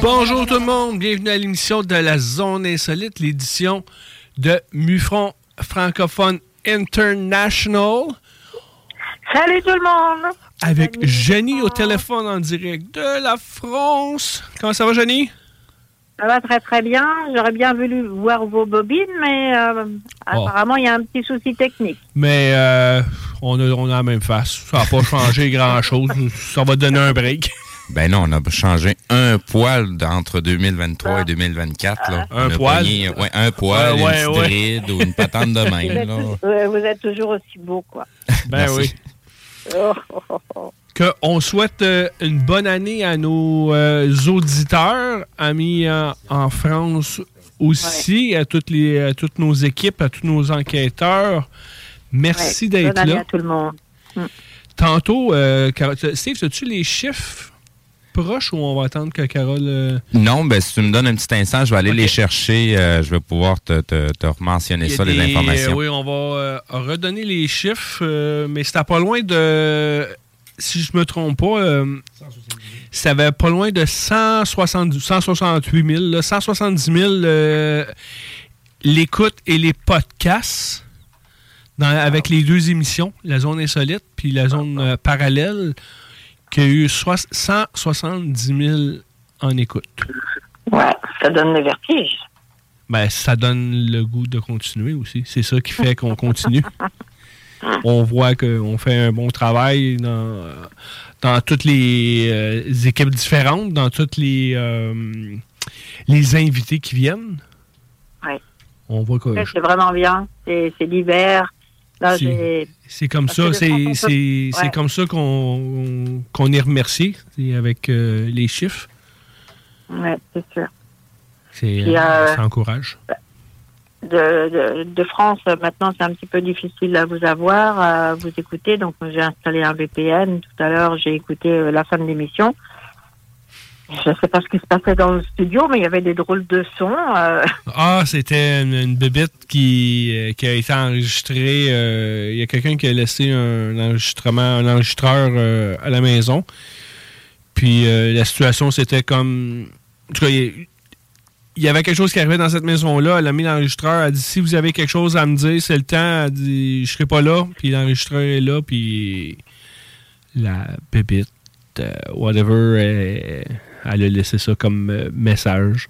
Bonjour tout le monde, bienvenue à l'émission de la Zone Insolite, l'édition de Mufron francophone international. Salut tout le monde! Avec Jenny au téléphone en direct de la France. Comment ça va, Jenny? Ça va très très bien. J'aurais bien voulu voir vos bobines, mais euh, apparemment il y a un petit souci technique. Mais euh, on, a, on a la même face. Ça n'a pas changé grand-chose. Ça va donner un break. Ben non, on a changé un poil entre 2023 et 2024. Là. Un On a poil? pogné, ouais, un poil, ouais, petite ouais. ride ou une patente de Vous même. êtes, là. euh, vous êtes toujours aussi beau, quoi. Ben Merci. oui. Oh, oh, oh, oh. Que on souhaite euh, une bonne année à nos euh, auditeurs, amis en, en France aussi, à toutes les à toutes nos équipes, à tous nos enquêteurs. Merci Ouais, d'être bonne année là. à tout le monde. Tantôt, euh, Carole- Steve, as-tu les chiffres? Proches ou on va attendre que Carole. euh, Non, ben si tu me donnes un petit instant, je vais aller les chercher. euh, je vais pouvoir te, te, te mentionner il y a ça, les des- informations. euh, oui, on va euh, redonner les chiffres, mais c'était pas loin de. Si je me trompe pas, ça avait pas loin de 170 168 000, là, 170 000 euh, l'écoute et les podcasts dans- avec les deux émissions, la zone insolite puis la zone euh, parallèle, qui a eu soix- 170 000 en écoute. Ouais, ça donne le vertige. Ben, ça donne le goût de continuer aussi. C'est ça qui fait qu'on continue. On voit qu'on fait un bon travail dans, dans toutes les euh, équipes différentes, dans toutes les, euh, les invités qui viennent. Ouais. On voit que C'est vraiment bien. C'est c'est l'hiver. C'est- comme ça, c'est ouais. comme ça qu'on qu'on est remercié avec euh, les chiffres. Ouais, c'est sûr. C'est, Puis, euh, euh, ça encourage. De, de, de France, euh, maintenant, c'est un petit peu difficile à vous avoir, à vous écouter. Donc, j'ai installé un VPN. Tout à l'heure, j'ai écouté la fin de l'émission. Je ne sais pas ce qui se passait dans le studio, mais il y avait des drôles de sons. euh, Ah, c'était une, une bébête qui, euh, qui a été enregistrée. euh, Il y a quelqu'un qui a laissé un enregistrement, un enregistreur à la maison. Puis la situation, c'était comme. En tout cas, il y avait quelque chose qui arrivait dans cette maison-là. Elle a mis l'enregistreur. Elle a dit si vous avez quelque chose à me dire, c'est le temps. Elle dit je serai pas là. Puis l'enregistreur est là. Puis la euh, whatever, elle a laissé ça comme message.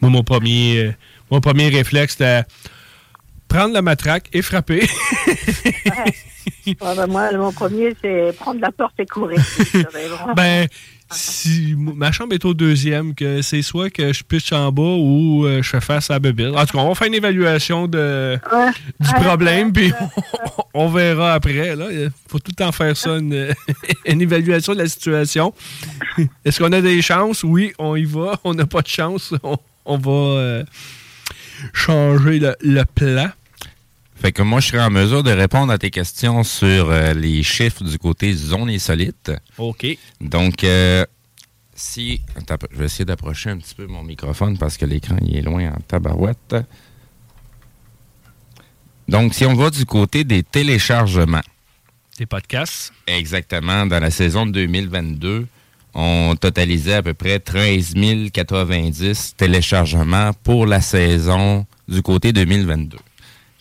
Moi, mon premier, mon premier réflexe, c'était prendre la matraque et frapper. Ben, moi, mon premier, c'est prendre la porte et courir. ben, si ma chambre est au deuxième, que c'est soit que je pitche en bas ou euh, je fais face à la bébé. En tout cas, on va faire une évaluation de, du problème, puis on, verra après. Il faut tout le temps faire ça, une, évaluation de la situation. Est-ce qu'on a des chances? Oui, on y va. On n'a pas de chance. On, va euh, changer le, le plan. Fait que moi, je serai en mesure de répondre à tes questions sur euh, les chiffres du côté zone insolite. OK. Donc, euh, si... je vais essayer d'approcher un petit peu mon microphone parce que l'écran il est loin en tabarouette. Donc, si on va du côté des téléchargements. Des podcasts. Exactement. Dans la saison de 2022, on totalisait à peu près 13 090 téléchargements pour la saison du côté 2022.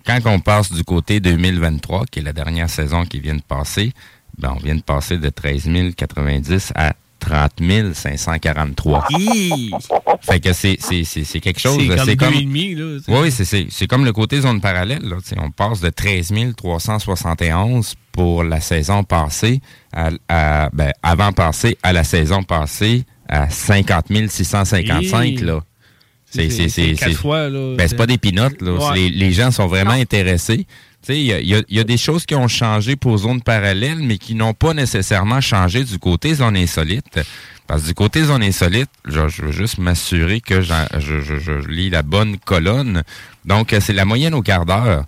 Quand on passe du côté 2023, qui est la dernière saison qui vient de passer, ben on vient de passer de 13 090 à 30 543. fait que c'est, quelque chose. C'est comme, là, Oui, c'est, comme le côté zone parallèle. Là, on passe de 13 371 pour la saison passée, à, ben, avant passée à la saison passée, à 50 655. Là. C'est quatre fois. Ben, c'est pas des pinottes. Les, gens sont vraiment intéressés. Il y a, des choses qui ont changé pour zone parallèle, mais qui n'ont pas nécessairement changé du côté zone insolite. Parce que du côté zone insolite, je, veux juste m'assurer que je, lis la bonne colonne. Donc, c'est la moyenne au quart d'heure.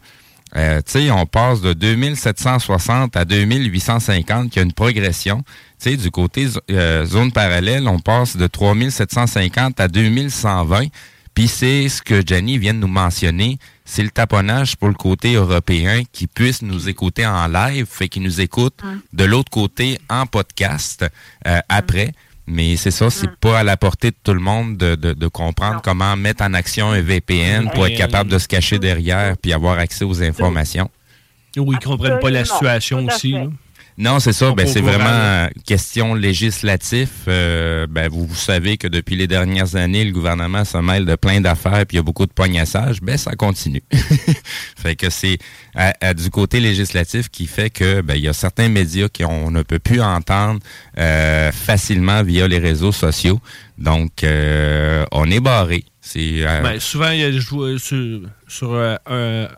Euh, on passe de 2760 à 2850, qui a une progression. sais, du côté euh, zone parallèle, on passe de 3750 à 2120. Puis c'est ce que Jenny vient de nous mentionner, c'est le taponnage pour le côté européen qui puisse nous écouter en live, fait qu'il nous écoute de l'autre côté en podcast euh, après. Mais c'est ça, c'est pas à la portée de tout le monde de, comprendre comment mettre en action un VPN pour être capable de se cacher derrière puis avoir accès aux informations. Oui, ils comprennent pas la situation aussi. Non, c'est ça. Ben, c'est vraiment question législative. Euh, ben, vous, vous, savez que depuis les dernières années, le gouvernement se mêle de plein d'affaires puis il y a beaucoup de poignassage. Ben, ça continue. fait que c'est du côté législatif qui fait que ben, il y a certains médias qu'on ne peut plus entendre euh, facilement via les réseaux sociaux. Donc, euh, on est barré. C'est ben, souvent il y a sur, sur un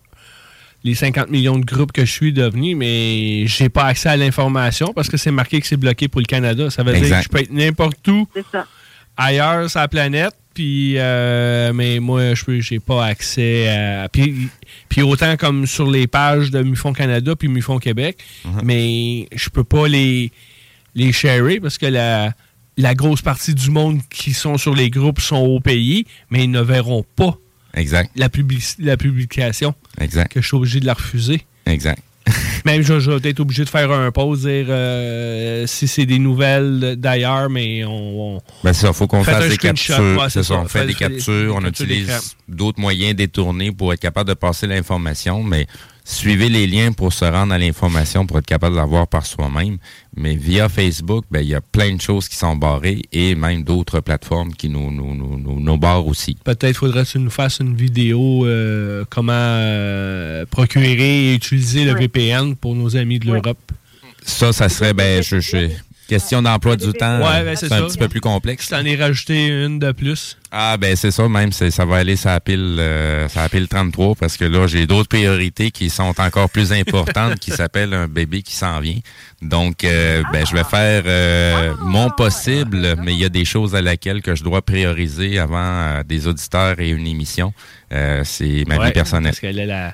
les 50 millions de groupes que je suis devenu, mais j'ai pas accès à l'information parce que c'est marqué que c'est bloqué pour le Canada. Ça veut dire que je peux être n'importe où ailleurs sur la planète, puis euh, mais moi je peux j'ai pas accès à puis, puis autant comme sur les pages de Mufon Canada puis Mufon Québec, uh-huh. mais je peux pas les les sharer parce que la la grosse partie du monde qui sont sur les groupes sont au pays, mais ils ne verront pas Exact. La, la publication. Exact. Que je suis obligé de la refuser. Exact. Même je, je, vais être obligé de faire un pause, dire euh, si c'est des nouvelles d'ailleurs, mais on. ben ça, faut qu'on fasse des captures. c'est ça, on fait, des captures, on utilise d'autres moyens détournés pour être capable de passer l'information, mais Suivez les liens pour se rendre à l'information pour être capable de l'avoir par soi-même. Mais via Facebook, ben, il y a plein de choses qui sont barrées et même d'autres plateformes qui nous, nous, nous, nous, barrent aussi. Peut-être faudrait que tu nous fasses une vidéo euh, comment euh, procurer et utiliser le VPN pour nos amis de l'Europe. Ça, ça serait, ben, je, je, Question d'emploi du temps, ben, c'est un petit peu plus complexe. Je t'en ai rajouté une de plus. Ah ben c'est ça, même ça va aller la pile, euh, pile 33 parce que là j'ai d'autres priorités qui sont encore plus importantes qui s'appellent un bébé qui s'en vient. Donc euh, ben je vais faire euh, mon possible, mais il y a des choses à laquelle que je dois prioriser avant des auditeurs et une émission. c'est ma vie personnelle. Parce la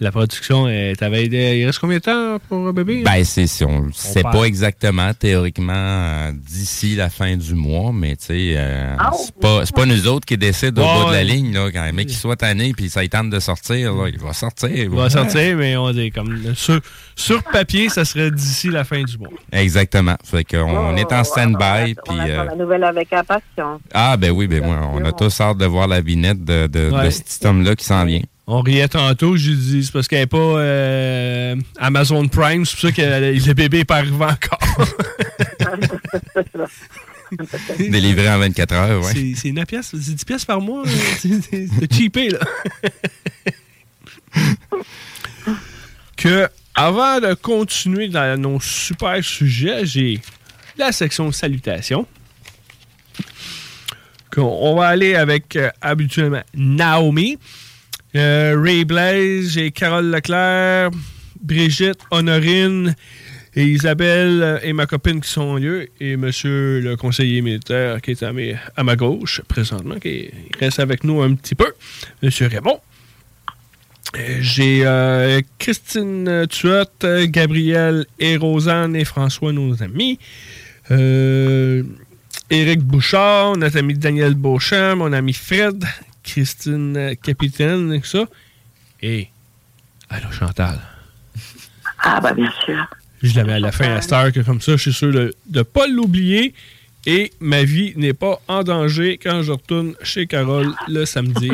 la production, t'avais il reste combien de temps pour un bébé? Ben, c'est, on ne sait pas exactement, théoriquement, euh, d'ici la fin du mois, mais tu sais, euh, ah, c'est pas, pas nous autres qui décident au bout de la ligne, là, quand un mec qui soit tanné puis ça tente de sortir, là, il va sortir. Il va sortir, mais on dit comme sur, sur papier, ça serait d'ici la fin du mois. Exactement. Fait qu'on est en stand-by. On, euh, la nouvelle avec impatience. Ah, ben oui, ben moi, on a tous hâte de voir la vinette de, de, de cet homme-là qui s'en vient. On riait tantôt, je dis, c'est parce qu'elle n'est pas euh, Amazon Prime, c'est pour ça que le bébé n'est pas arrivé encore. Délivré en 24 heures, oui. C'est 9 pièces, c'est 10 pièces par mois. C'est cheapé, là. que, avant de continuer dans nos super sujets, j'ai la section salutations. On va aller avec euh, habituellement Naomi. Euh, Ray Blaze, j'ai Carole Leclerc, Brigitte, Honorine Isabelle euh, et ma copine qui sont en lieu et monsieur le conseiller militaire qui est à, à ma gauche présentement, qui reste avec nous un petit peu, monsieur Raymond. Euh, j'ai Christine Tuot, Gabriel et Rosanne et François, nos amis. Éric Bouchard, notre ami Daniel Beauchamp, mon ami Fred, Christine euh, Capitaine, et ça. Et, allô Chantal. Ah, bah bien sûr. Je l'avais à la fin à Star, que comme ça, je suis sûr de ne pas l'oublier. Et ma vie n'est pas en danger quand je retourne chez Carole le samedi.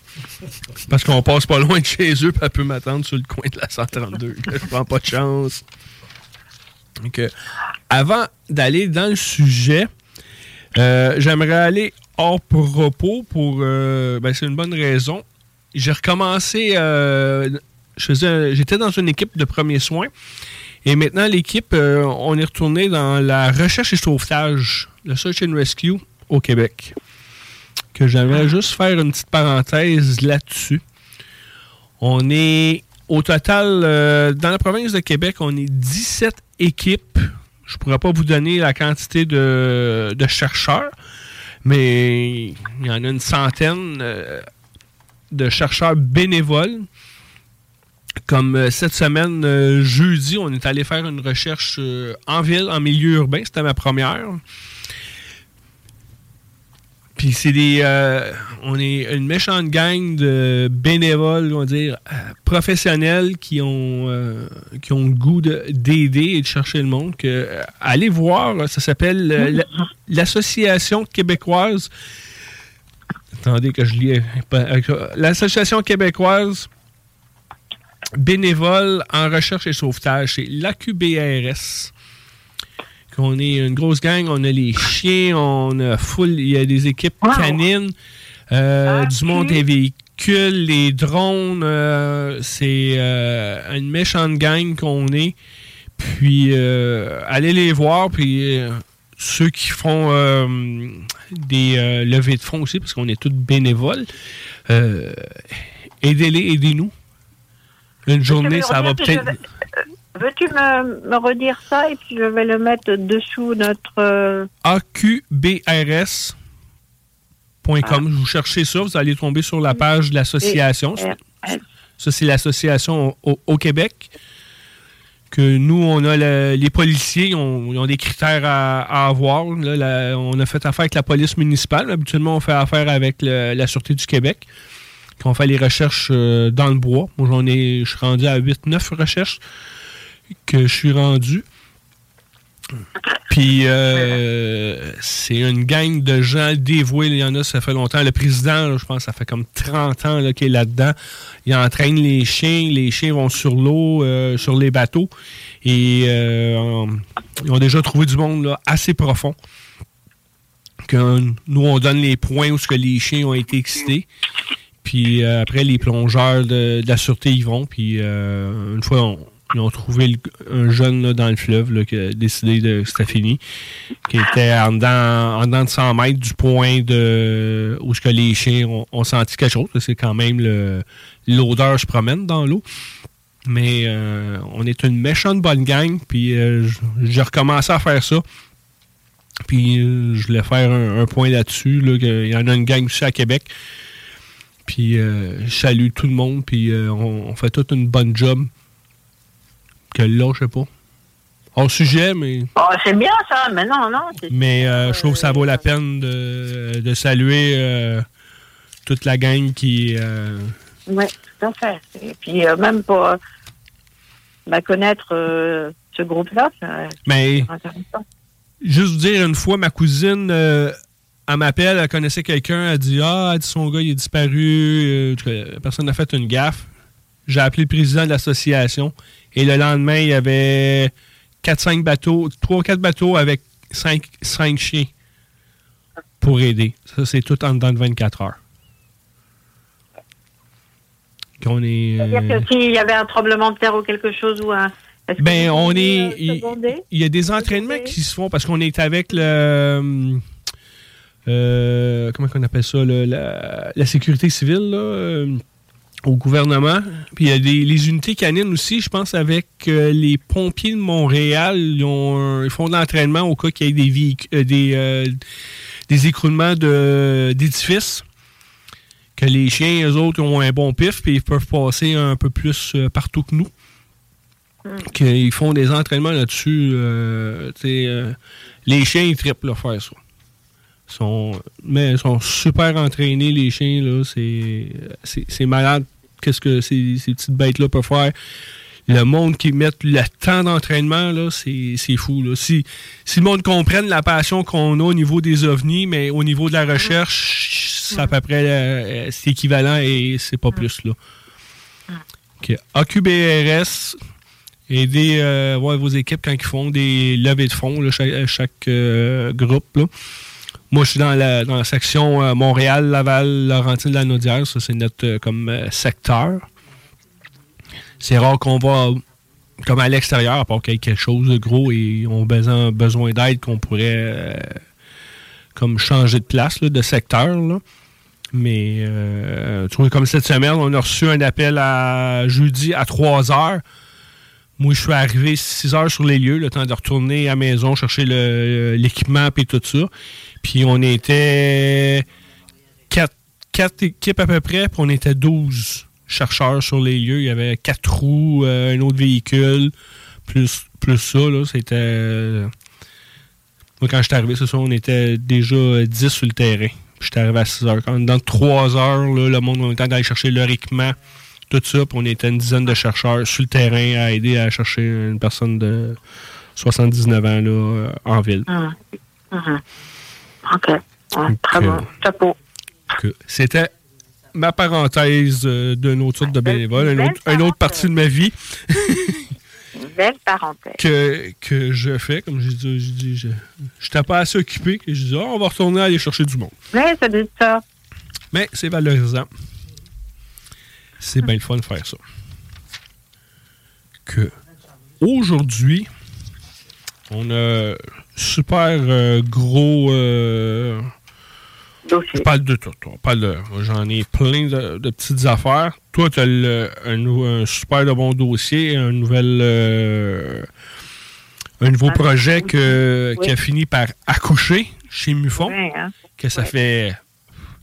Parce qu'on passe pas loin de chez eux, puis elle peut m'attendre sur le coin de la 132. je prends pas de chance. Donc, avant d'aller dans le sujet, euh, j'aimerais aller hors propos pour. Euh, ben, c'est une bonne raison. J'ai recommencé. Euh, j'étais dans une équipe de premiers soins. Et maintenant, l'équipe, on est retourné dans la recherche et sauvetage, le Search and Rescue au Québec. Que j'aimerais ah. juste faire une petite parenthèse là-dessus. On est, au total, dans la province de Québec, on est 17 équipes je ne pourrais pas vous donner la quantité de, chercheurs, mais il y en a une centaine euh, de chercheurs bénévoles. Comme euh, cette semaine, euh, jeudi, on est allé faire une recherche en ville, en milieu urbain. C'était ma première. Puis c'est des. Euh, on est une méchante gang de bénévoles, on va dire, euh, professionnels qui ont, euh, qui ont le goût d'aider et de chercher le monde. Allez voir, ça s'appelle l'Association québécoise. Attendez que je lis. L'Association québécoise bénévole en recherche et sauvetage, c'est l'AQBRS. On est une grosse gang, on a les chiens, on a full, il y a des équipes canines, euh, ah, du monde des véhicules, les drones, euh, c'est euh, une méchante gang qu'on est. Puis allez les voir, puis ceux qui font des levées de fonds aussi, parce qu'on est tous bénévoles, aidez-les, aidez-nous. Une journée, ça va peut-être. Veux-tu me, redire ça et puis je vais le mettre dessous notre... Euh, AQBRS.com. Ah. Vous cherchez ça, vous allez tomber sur la page de l'association. Ça, c'est l'association au, Québec. Que nous, on a les policiers, on, ils ont des critères à, avoir. on a fait affaire avec la police municipale. Habituellement, on fait affaire avec la Sûreté du Québec. Quand on fait les recherches euh, dans le bois. Moi, j'en ai, je suis rendu à 8-9 recherches que je suis rendu. Puis euh, c'est une gang de gens dévoués. Il y en a, ça fait longtemps. Le président, je pense, ça fait comme 30 ans qu'il est là-dedans. Il entraîne les chiens. Les chiens vont sur l'eau, euh, sur les bateaux. Et euh, ils ont déjà trouvé du monde assez profond. Que nous, on donne les points où que les chiens ont été excités. Puis après, les plongeurs de, de, la sûreté y vont. Puis une fois, on, ils ont trouvé un jeune dans le fleuve qui a décidé de c'était fini, qui était en dedans, de 100 mètres du point de où les chiens ont, senti quelque chose. C'est quand même l'odeur se promène dans l'eau. Mais euh, on est une méchante bonne gang, puis euh, j'ai recommencé à faire ça. Puis euh, je voulais faire un, point là-dessus. il y en a une gang aussi à Québec. Puis je salue tout le monde, puis on, on, fait toute une bonne job que là, je sais pas. Hors sujet, mais. Oh, c'est bien ça, mais non, non. Mais euh, je trouve que ça vaut la peine de, de saluer euh, toute la gang qui. Euh, oui, tout à fait. Et puis même pour bah, connaître ce groupe-là, mais, Juste vous dire, une fois, ma cousine elle m'appelle, elle connaissait quelqu'un, elle dit Ah, elle dit, son gars il est disparu, personne n'a fait une gaffe. J'ai appelé le président de l'association et le lendemain, il y avait 4-5 bateaux, 3-4 bateaux avec 5, 5 chiens pour aider. Ça, c'est tout en dedans de 24 heures. Qu'on est. C'est-à-dire que s'il y avait un tremblement de terre ou quelque chose ou un. Ben, on est. Il, y a des entraînements qui se font parce qu'on est avec le. Euh, comment on appelle ça, la, sécurité civile, euh, au gouvernement. Puis il y a des, les unités canines aussi, je pense, avec euh, les pompiers de Montréal. Ils, ont, font de l'entraînement au cas qu'il y ait des, des, des écroulements d'édifices. Que les chiens, eux autres, ont un bon pif, puis ils peuvent passer un peu plus partout que nous. Hmm. Qu'ils font des entraînements là-dessus. les chiens, ils trippent là, faire ça sont, mais sont super entraînés, les chiens. Là. C'est, c'est, malade. Qu'est-ce que ces, ces petites bêtes-là peuvent faire? Le monde qui met le temps d'entraînement, là, c'est, c'est fou. Là. Si, si le monde comprenne la passion qu'on a au niveau des ovnis, mais au niveau de la recherche, c'est à peu près euh, c'est équivalent et c'est pas plus. Là. Okay. AQBRS, aider euh, vos équipes quand ils font des levées de fonds, là, chaque, euh, groupe. Là. Moi, je suis dans la, section euh, Montréal, Laval, Laurentine, la Naudière. Ça, c'est notre euh, comme euh, secteur. C'est rare qu'on va comme à l'extérieur, à part qu'il y ait quelque chose de gros et on a besoin, besoin d'aide qu'on pourrait comme changer de place, de secteur. Mais tu vois, comme cette semaine, on a reçu un appel à jeudi à 3 heures. Moi, je suis arrivé 6 heures sur les lieux, le temps de retourner à la maison, chercher l'équipement et tout ça. Puis on était quatre, équipes à peu près, puis on était 12 chercheurs sur les lieux. Il y avait quatre roues, euh, un autre véhicule, plus, plus ça. C'était. Moi, quand je suis arrivé, c'est ça, on était déjà 10 sur le terrain. J'étais arrivé à 6 heures. Dans 3 heures, le monde, on était d'aller chercher leur équipement, tout ça, puis on était une dizaine de chercheurs sur le terrain à aider à chercher une personne de 79 ans là, en ville. Ah. Ah. OK. très bon. Chapeau. C'était ma parenthèse euh, d'un autre type de bénévole, une autre, une autre partie de ma vie. une belle parenthèse. Que, que je fais, comme je dis, je dis, je n'étais pas assez occupé, que je dis, oh, on va retourner aller chercher du monde. Oui, ça dit ça. Mais c'est valorisant. C'est bien le fun de faire ça. Que aujourd'hui, on a super euh, gros. Euh, je parle de tout. J'en ai plein de, petites affaires. Toi, tu as un, super de bon dossier, un nouvel. Euh, un nouveau projet qui a fini par accoucher chez Mufon. Hein. Que ça fait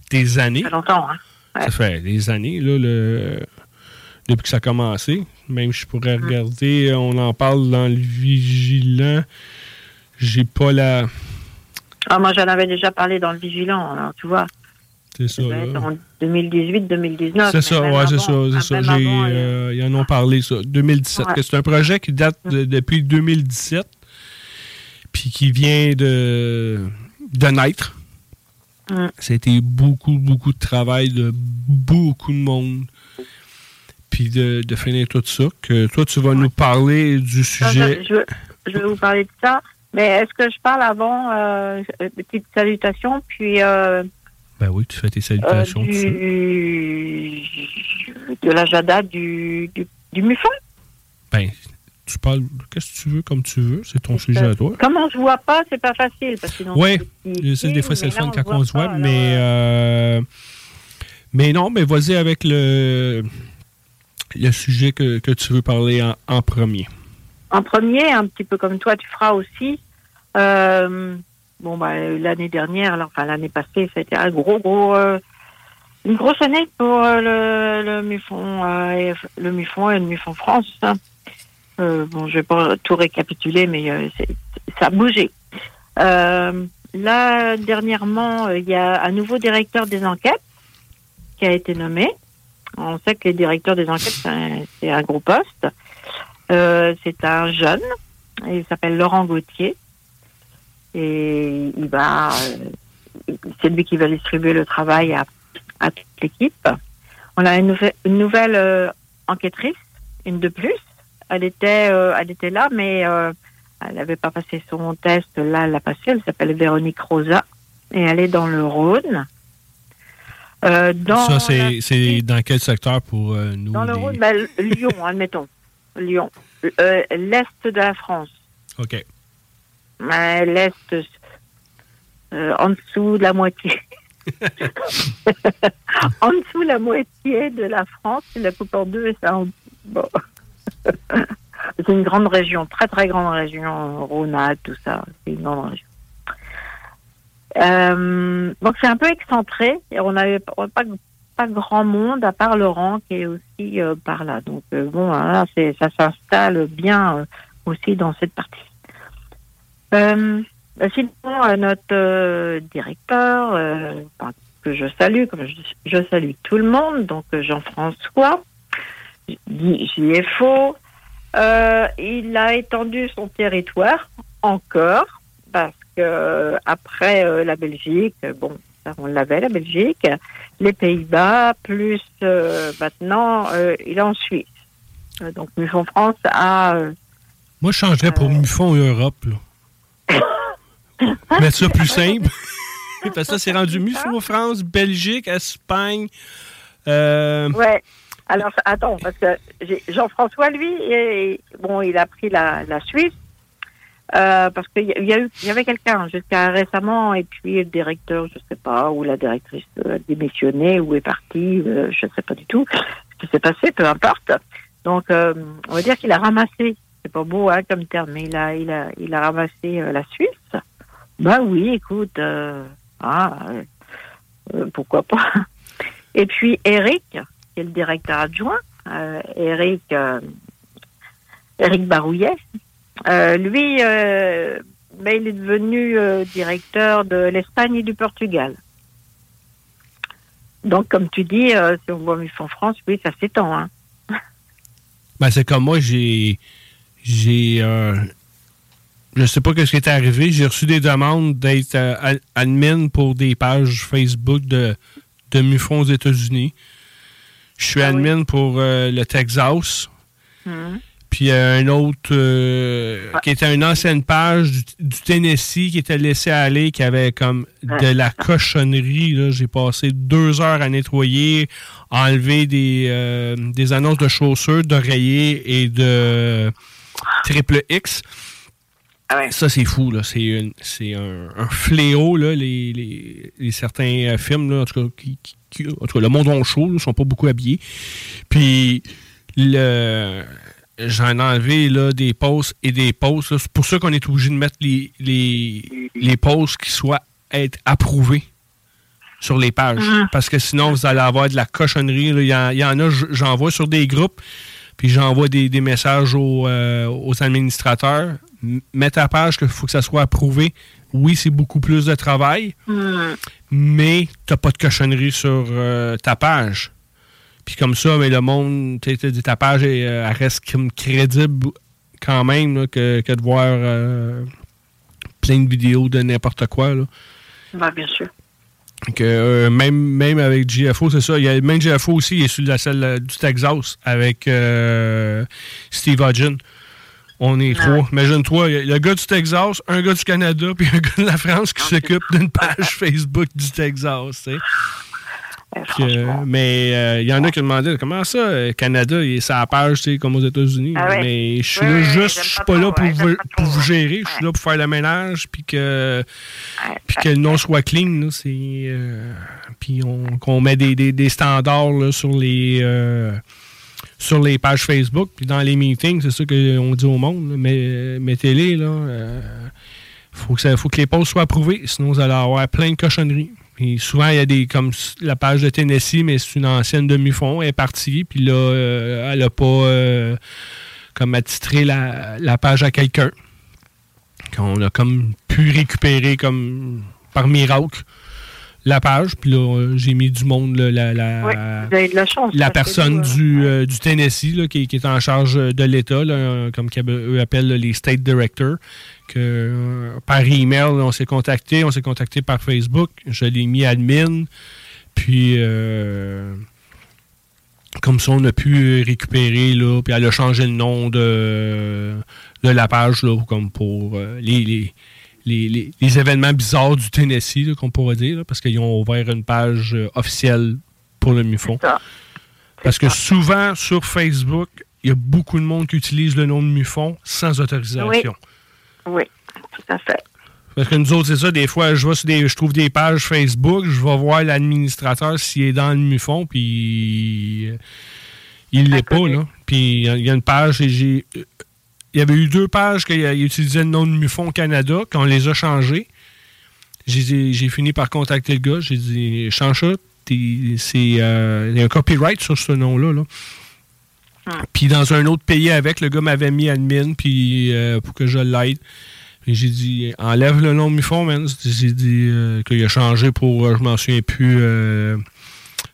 des années. Ça fait longtemps, hein? Ça fait des années, là, le, depuis que ça a commencé. Même je pourrais mm. regarder, on en parle dans le Vigilant. J'ai pas la. Ah, moi, j'en avais déjà parlé dans le Vigilant, alors tu vois. C'est ça. En 2018-2019. C'est ça, ouais, c'est ça. C'est ça. J'ai, euh, ils en ont parlé, ça. 2017. C'est un projet qui date depuis 2017, puis qui vient de, de naître. Mm. C'était beaucoup, beaucoup de travail de beaucoup de monde. Puis de, de finir tout ça. Que toi, tu vas nous parler du sujet. je, je vais vous parler de ça. Mais est-ce que je parle avant euh, petite salutation, puis euh, ben oui, tu fais tes salutations. Euh, du, de la Jada du, du, du Mufon. Ben, tu parles, qu'est-ce que tu veux comme tu veux, c'est ton sujet à toi. Comme on se voit pas, c'est pas facile. Oui, sais, des fois c'est le fun quand on se voit, mais, euh, mais non, mais vas-y avec le, le sujet que, que tu veux parler en, en premier en premier, un petit peu comme toi, tu feras aussi. Euh, bah, l'année dernière, enfin l'année passée, ça a été un gros, gros, euh, une grosse année pour euh, le, le MUFON, le MUFON et le MUFON France. Hein. bon, je vais pas tout récapituler, mais ça a bougé. là, dernièrement, il y a un nouveau directeur des enquêtes qui a été nommé. On sait que les directeurs des enquêtes, c'est un gros poste. Euh, c'est un jeune, il s'appelle Laurent Gauthier. Et il va, euh, c'est lui qui va distribuer le travail à, à toute l'équipe. On a une, une nouvelle euh, enquêtrice, une de plus. Elle était, elle était là, mais elle n'avait pas passé son test. Là, elle l'a passé. Elle s'appelle Véronique Rosa et elle est dans le Rhône. dans Ça, c'est dans quel secteur pour nous Dans le Rhône, ben, Lyon, admettons. Lyon. L'Est de la France. OK. L'Est, en dessous de la moitié. en dessous la moitié de la France, la coupe en deux et ça en... bon. c'est une grande région, très très grande région, rhône tout ça, c'est une grande région. Euh, donc c'est un peu excentré et on n'avait pas, pas grand monde à part Laurent qui est aussi euh, par là. Donc euh, bon, là, c'est, ça s'installe bien aussi dans cette partie. Euh, sinon, euh, notre euh, directeur, que je salue, comme je, salue tout le monde, donc Jean-François, JFO, euh, il a étendu son territoire encore, parce que après la Belgique, bon, on l'avait la Belgique, les Pays-Bas, plus maintenant, il est en Suisse. donc Mufon France a... Moi, je changerais pour Mufon Europe, là. Mettre ça plus simple. Parce que ça, c'est rendu Mufo France, Belgique, Espagne. Euh... Ouais. Alors, attends, parce que Jean-François, lui, bon, il a pris la, Suisse. Euh, parce qu'il y, avait quelqu'un jusqu'à récemment, et puis le directeur, je sais pas, ou la directrice a démissionné, ou est partie, euh, je sais pas du tout ce qui s'est passé, peu importe. Donc, euh, on va dire qu'il a ramassé, c'est pas beau hein, comme terme, mais il a, il a, il a ramassé la Suisse. Bah oui, écoute, euh, ah, euh, pourquoi pas. Et puis Eric, qui est le directeur adjoint, euh, Eric, Eric Barouillet, lui, ben, il est devenu directeur de l'Espagne et du Portugal. Donc, comme tu dis, si on voit en France, oui, ça s'étend. Hein. Ben, c'est comme moi, j'ai j'ai je sais pas ce qui est arrivé. J'ai reçu des demandes d'être euh, admin pour des pages Facebook de, de MUFON aux États-Unis. Je suis ah admin pour euh, le Texas. Hum. Puis euh, un autre qui était une ancienne page du, Tennessee qui était laissé aller, qui avait comme de la cochonnerie. J'ai passé deux heures à nettoyer, à enlever des, des annonces de chaussures, d'oreillers et de triple X. Ah ça, c'est fou. Là. C'est, c'est un, fléau, là, les, les, certains euh, films, là, en, tout cas, qui, en tout cas, le monde en chaud, ne sont pas beaucoup habillés. Puis, le, j'en ai enlevé là, des posts et des posts. C'est pour ça qu'on est obligé de mettre les, les, les posts qui soient être approuvés sur les pages. Mm-hmm. Parce que sinon, vous allez avoir de la cochonnerie. Il y, en a, j'en vois sur des groupes, puis j'envoie des, des messages aux, euh, aux administrateurs mettre à page qu'il faut que ça soit approuvé. Oui, c'est beaucoup plus de travail, hmm. mais tu n'as pas de cochonnerie sur euh, ta page. Puis comme ça, mais le monde, ta page euh, elle reste crédible quand même que, de voir euh, plein de vidéos de n'importe quoi. Là. bien sûr. Que, même, même avec GFO, c'est ça. Il y a, même GFO aussi, il est sur la salle du Texas avec Steve Hodgen. On est trois. Imagine-toi, il y a le gars du Texas, un gars du Canada, puis un gars de la France qui s'occupe d'une page Facebook du Texas. Mais euh, il y en a qui demandaient comment ça, euh, Canada, il est sa page, comme aux États-Unis? Ah mais je suis là juste, je suis pas, là pour, vous, pour vous gérer, je suis là pour faire le ménage, puis que, puis que le nom soit clean. Euh, puis qu'on met des, des, des standards sur les sur les pages Facebook, puis dans les meetings, c'est ça qu'on dit au monde. Mais mettez-les, là. Euh, faut, que ça, faut que les posts soient approuvés, sinon vous allez avoir plein de cochonneries. Puis souvent, il y a des comme la page de Tennessee, mais c'est une ancienne demi-fond, elle est partie, puis là, euh, elle n'a pas euh, comme attitré la, la page à quelqu'un. Qu'on a comme pu récupérer comme par miracle la page, puis là, j'ai mis du monde, la, la, vous avez de la, chance, la personne du, du, Tennessee là, qui, qui, est en charge de l'État, comme eux appellent les State Directors, que par email, on s'est contacté, on s'est contacté par Facebook, je l'ai mis admin, puis comme ça, on a pu récupérer, là, puis elle a changé le nom de, de la page, là, comme pour les les, événements bizarres du Tennessee, qu'on pourrait dire, parce qu'ils ont ouvert une page euh, officielle pour le MUFON. Parce que souvent, sur Facebook, il y a beaucoup de monde qui utilise le nom de MUFON sans autorisation. Oui, tout à fait. Parce que nous autres, c'est ça, des fois, je, vois des, je trouve des pages Facebook, je vais voir l'administrateur s'il est dans le MUFON, puis il l'est pas, là. Puis il y a une page, j'ai il y avait eu deux pages qui utilisaient le nom de Mufon Canada, qu'on les a changées. J'ai fini par contacter le gars. J'ai dit change ça. C'est euh, il y a un copyright sur ce nom-là. Là. Ah. Puis dans un autre pays avec, le gars m'avait mis admin puis euh, pour que je l'aide. J'ai dit enlève le nom de Mufon, man. J'ai dit euh, qu'il a changé pour je m'en souviens plus.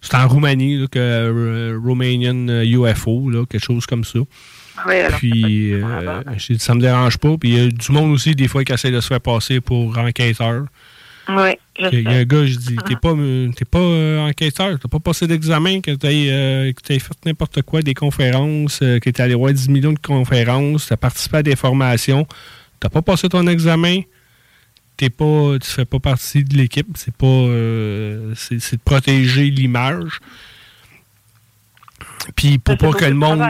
c'est en Roumanie que Romanian UFO, là, quelque chose comme ça. Puis, euh, ça me dérange pas. Puis, il y a du monde aussi, des fois, qui essaie de se faire passer pour enquêteur. Oui, Il y a un gars, je dis, t'es pas, pas euh, enquêteur, t'as pas passé d'examen, que t'as euh, fait n'importe quoi, des conférences, que t'es allé voir 10 millions de conférences, t'as participé à des formations, t'as pas passé ton examen, t'es pas, tu fais pas partie de l'équipe, c'est pas, c'est de protéger l'image. Puis pour pas que le monde,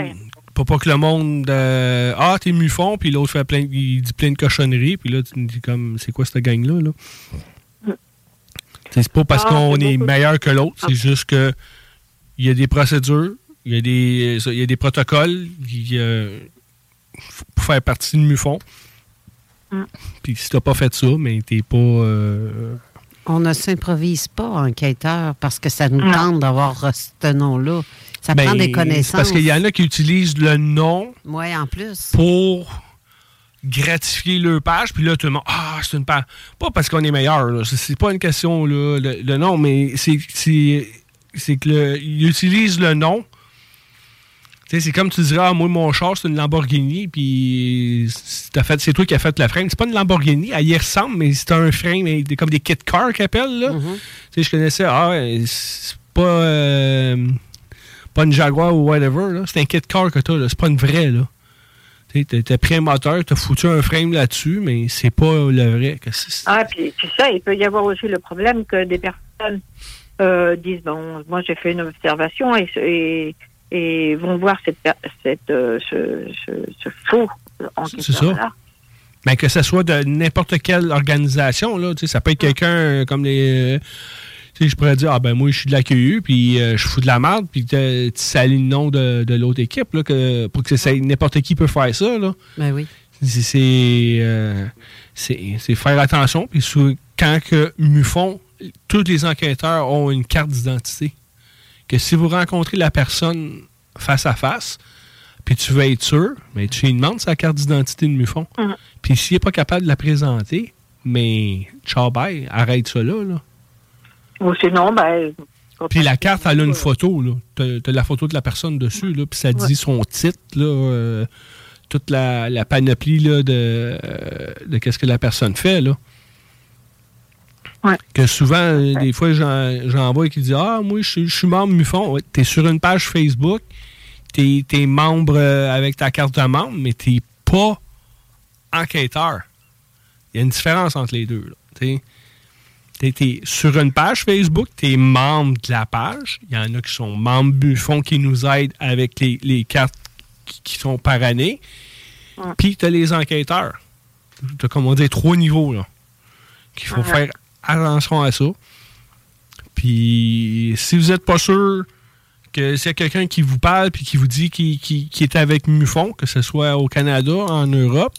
pour pas que le monde. Euh, ah, t'es mufon, puis l'autre fait plein, il dit plein de cochonneries, puis là, tu me dis comme, c'est quoi cette gang-là? Là? C'est pas parce ah, qu'on est, meilleur que l'autre, c'est juste que il y a des procédures, il y a des, il y a des protocoles pour faire partie de MUFON. Mm. Puis si t'as pas fait ça, mais t'es pas. Euh, On ne s'improvise pas enquêteur parce que ça nous tente d'avoir ce nom-là. Ça prend des ben, connaissances. Parce qu'il y en a qui utilisent le nom. Oui, en plus. Pour gratifier leur page, puis là, tout le monde, ah, c'est une page. Pas parce qu'on est meilleur, c'est pas une question, là, le, nom, mais c'est que ils utilisent le nom. C'est comme tu dirais, ah, moi, mon char, c'est une Lamborghini, puis c'est toi qui as fait le frame. C'est pas une Lamborghini, elle y ressemble, mais c'est un frame, comme des kit cars qu'ils appellent. Là. Mm-hmm. Je connaissais, ah, c'est pas. Euh, pas une Jaguar ou whatever. C'est un kit car que t'as. C'est pas une vraie. là. T'as pris un moteur, t'as foutu un frame là-dessus, mais c'est pas le vrai. Ah, puis tu sais, il peut y avoir aussi le problème que des personnes euh, disent bon, moi j'ai fait une observation et, et, vont voir cette, cette, euh, ce, ce, faux C'est ça. Mais que ce soit de n'importe quelle organisation, là, ça peut être quelqu'un comme les je pourrais dire, ah ben moi, je suis de l'accueil, puis euh, je fous de la merde, puis tu salis le nom de, l'autre équipe, là, que, pour que n'importe qui peut faire ça. Là. Ben oui. Euh, c'est faire attention. Puis quand que MUFON, tous les enquêteurs ont une carte d'identité. Que si vous rencontrez la personne face à face, puis tu veux être sûr, mais tu lui demandes sa carte d'identité de MUFON. Mm-hmm. Puis s'il n'est pas capable de la présenter, mais ciao bye, arrête ça là. là. Ou sinon, ben. Puis la carte, elle a une photo, là. T'as, la photo de la personne dessus, là. Puis ça dit son titre, là. Euh, toute la, panoplie, là, de, de qu'est-ce que la personne fait, là. Ouais. Que souvent, euh, des fois, j'en, vois qui disent Ah, moi, je, suis membre MUFON. Ouais, t'es sur une page Facebook, t'es, es membre euh, avec ta carte de membre, mais t'es pas enquêteur. Il y a une différence entre les deux, là. Tu sur une page Facebook, tu es membre de la page. Il y en a qui sont membres Buffon qui nous aident avec les, cartes qui, sont par année. Puis tu as les enquêteurs. Tu as, comme on dit, trois niveaux là. Qu'il faut faire attention à ça. Puis si vous n'êtes pas sûr que c'est quelqu'un qui vous parle puis qui vous dit qu'il est avec Mufon, que ce soit au Canada, en Europe,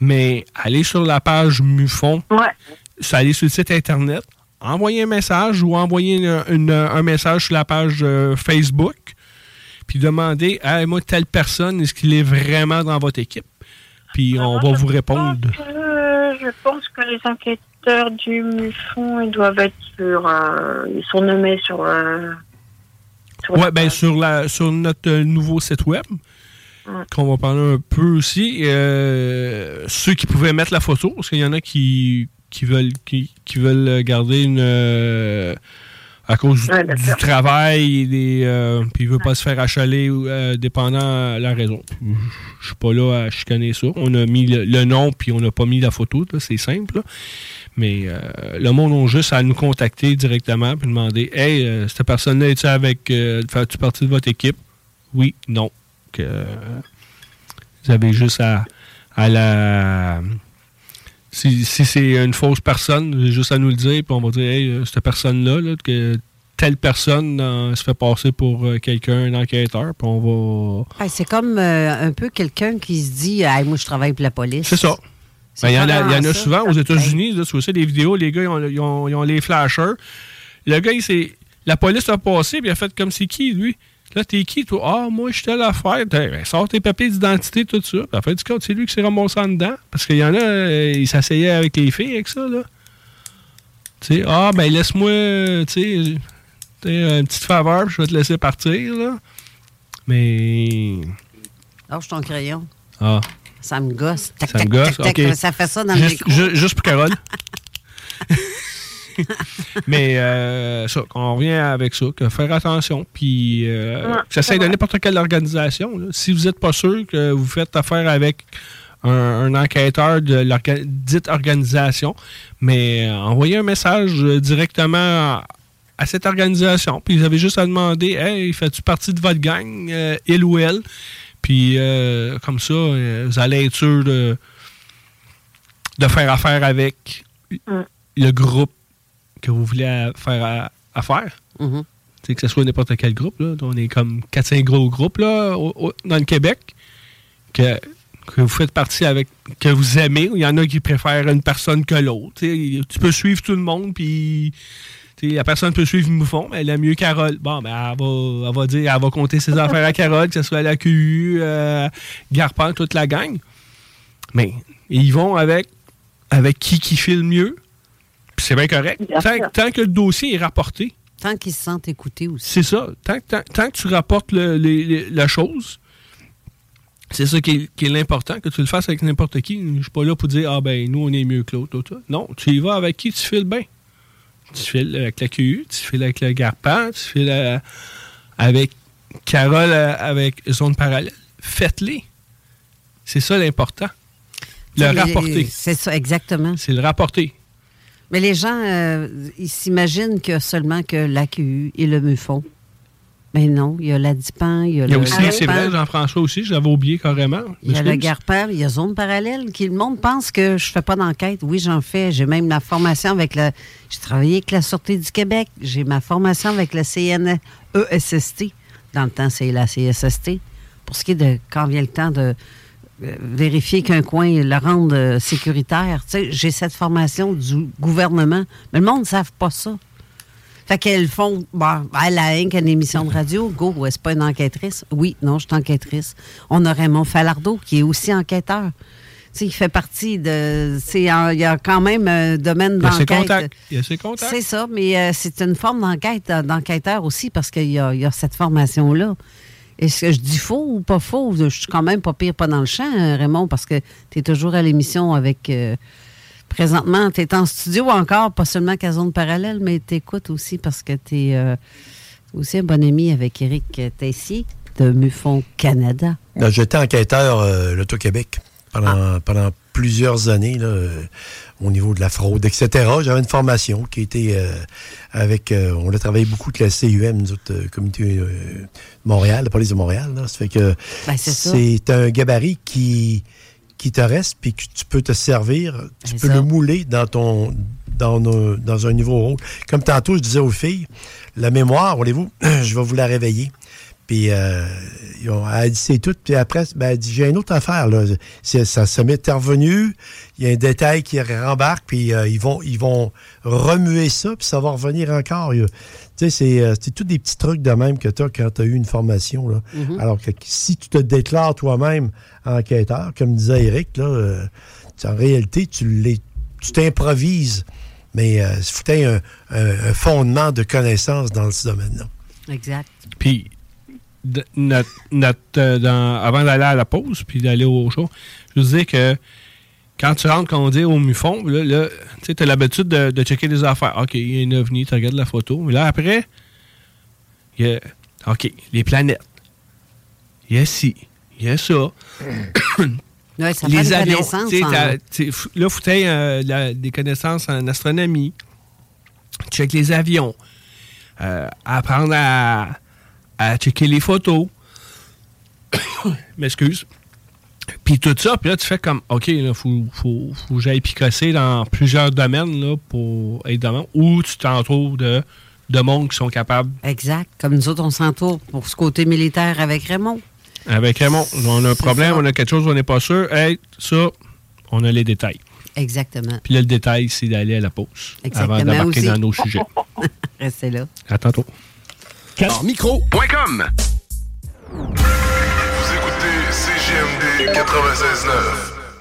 mais allez sur la page Mufon. Ouais aller sur le site Internet, envoyer un message ou envoyer un message sur la page euh, Facebook, puis demander à moi, telle personne, est-ce qu'il est vraiment dans votre équipe? Puis on va vous répondre. je pense que les enquêteurs du MUFON, ils doivent être sur. Euh, ils sont nommés sur. Euh, sur ben sur, la, sur notre nouveau site web. Qu'on va parler un peu aussi. ceux qui pouvaient mettre la photo, parce qu'il y en a qui, qui veulent qui, qui veulent garder une à cause du, travail, et euh, puis il veut pas se faire achaler euh, dépendant la raison. Je suis pas là à chicaner ça. On a mis le, nom, puis on n'a pas mis la photo, c'est simple. Mais euh, le monde a juste à nous contacter directement puis demander Hey, euh, cette personne-là, es-tu avec fais-tu partie de votre équipe? Oui, non. Que, vous avez juste à, à la si, c'est une fausse personne, juste à nous le dire, puis on va dire, hey, euh, cette personne-là, que telle personne euh, se fait passer pour euh, quelqu'un, un enquêteur, puis on va. c'est comme un peu quelqu'un qui se dit, hey, moi, je travaille pour la police. C'est ça. Ben, il y en a, souvent aux États-Unis, tu vois ça, des vidéos, les gars, ils ont, les flashers. Le gars, il la police a passé, puis il a fait comme c'est qui, lui? Là, t'es qui, toi? Ah, moi, je suis telle affaire. Ben, sors tes papiers d'identité, tout ça. Puis, fait du cas, c'est lui qui s'est ramassé en dedans. Parce qu'il y en a, euh, il s'asseyait avec les filles avec ça, là. Tu sais, ah, ben, laisse-moi, tu sais, une petite faveur, je vais te laisser partir, là. Mais. Lâche ton crayon. Ah. Ça me gosse. ça me gosse, OK. Ça fait ça dans juste, le juste pour Carole. Mais euh, ça, on revient avec ça, que faire attention, puis euh, ça de n'importe quelle organisation. Si vous n'êtes pas sûr que vous faites affaire avec un, enquêteur de la dite organisation, mais euh, envoyez un message directement à, cette organisation, puis vous avez juste à demander Hey, fais-tu partie de votre gang, euh, il ou elle Puis comme ça, vous allez être sûr de, de faire affaire avec le groupe que vous voulez faire affaire. Mm Que ce soit n'importe quel groupe. Là. On est comme 4-5 gros groupes là, dans le Québec que, que, vous faites partie avec, que vous aimez. Il y en a qui préfèrent une personne que l'autre. Tu peux suivre tout le monde, puis la personne peut suivre Mouffon, mais elle aime mieux Carole. Bon, ben, elle va, elle va dire, elle va compter ses affaires à Carole, que ce soit à la QU, euh, Garpin, toute la gang. Mais ils vont avec, avec qui qui file mieux c'est bien correct. tant, que le dossier est rapporté. Tant qu'ils se sentent écoutés aussi. C'est ça. Tant, que tu rapportes la chose, c'est ça qui est, l'important, que tu le fasses avec n'importe qui. Je ne suis pas là pour dire Ah ben nous on est mieux que l'autre. Non, tu y vas avec qui tu files bien. Tu files avec la QU, tu files avec le Garpan, tu files euh, avec Carole euh, avec Zone Parallèle. Faites-les. C'est ça l'important. Le rapporter. C'est ça, exactement. C'est le rapporter. Mais les gens, euh, ils s'imaginent que seulement que l'AQU et le MUFON. Mais non, il y a la DIPAN, il y a, il y a aussi, c'est vrai, Jean-François aussi, j'avais oublié carrément. Il y a le GARPAN, il y a Zone Parallèle, qui le monde pense que je fais pas d'enquête. Oui, j'en fais. J'ai même ma formation avec la. J'ai travaillé avec la Sûreté du Québec. J'ai ma formation avec la CNESST. Dans le temps, c'est la CSST. Pour ce qui est de quand vient le temps de vérifier qu'un coin le rende euh, sécuritaire. j'ai cette formation du gouvernement, mais le monde ne savent pas ça. Fait qu'elles font, bon, elle a une émission de radio, go, est-ce pas une enquêtrice? Oui, non, je suis enquêtrice. On a Raymond Falardeau, qui est aussi enquêteur. il fait partie de. Il y a quand même un domaine d'enquête. Il y a ses contacts. C'est ça, mais euh, c'est une forme d'enquête, d'enquêteur aussi, parce qu'il y, a cette formation-là. Est-ce que je dis faux ou pas faux? Je suis quand même pas pire pas dans le champ, hein, Raymond, parce que tu es toujours à l'émission avec. Euh, présentement, tu es en studio encore, pas seulement qu'à zone parallèle, mais tu écoutes aussi parce que tu es euh, aussi un bon ami avec Éric Tessier de Mufon Canada. J'étais enquêteur euh, l'Auto-Québec pendant, ah. pendant plusieurs années. Là, au niveau de la fraude, etc. J'avais une formation qui était euh, avec... Euh, on a travaillé beaucoup avec la CUM, nous autres, euh, comité de Montréal, la police de Montréal. Là. Ça fait que ben, c'est un gabarit qui, qui te reste, puis que tu peux te servir, tu peux le mouler dans ton dans, dans un niveau rôle. Comme tantôt, je disais aux filles, la mémoire, voulez-vous, je vais vous la réveiller. Puis euh, ils ont, elle dit c'est tout. Puis après, ben, elle dit j'ai une autre affaire. Là. Ça, ça m'est revenu. Il y a un détail qui rembarque, puis euh, ils, vont, ils vont remuer ça, puis ça va revenir encore. Tu sais, c'est, euh, c'est tous des petits trucs de même que tu as quand tu as eu une formation. Là. Mm-hmm. Alors que si tu te déclares toi-même enquêteur, comme disait Eric, là, en réalité, tu tu t'improvises. Mais il faut un, un, fondement de connaissances dans ce domaine-là. Exact. Puis, notre, euh, avant d'aller à la pause puis d'aller au show, je vous disais que quand tu rentres, comme on dit, au MUFON, là, tu as l'habitude de, checker des affaires. OK, il y a une ovni, tu regardes la photo. Mais là, après, il y a, OK, les planètes. Il y a ci, il y a ça. les avions. Là, il faut euh, des connaissances en astronomie. Check les avions. Euh, apprendre à à checker les photos. M'excuse. Puis tout ça, puis là, tu fais comme, OK, il faut, faut, faut que j'aille picosser dans plusieurs domaines là, pour évidemment, où tu t'entoures de, de monde qui sont capables. Exact. Comme nous autres, on s'entoure pour ce côté militaire avec Raymond. Avec Raymond. On a un problème, on a quelque chose, on n'est pas sûr. Hey, ça, on a les détails. Exactement. Puis là, le détail, c'est d'aller à la pause. Exactement avant d'embarquer dans nos sujets. Restez là. À tantôt micro.com. Vous écoutez CGMD 96.9.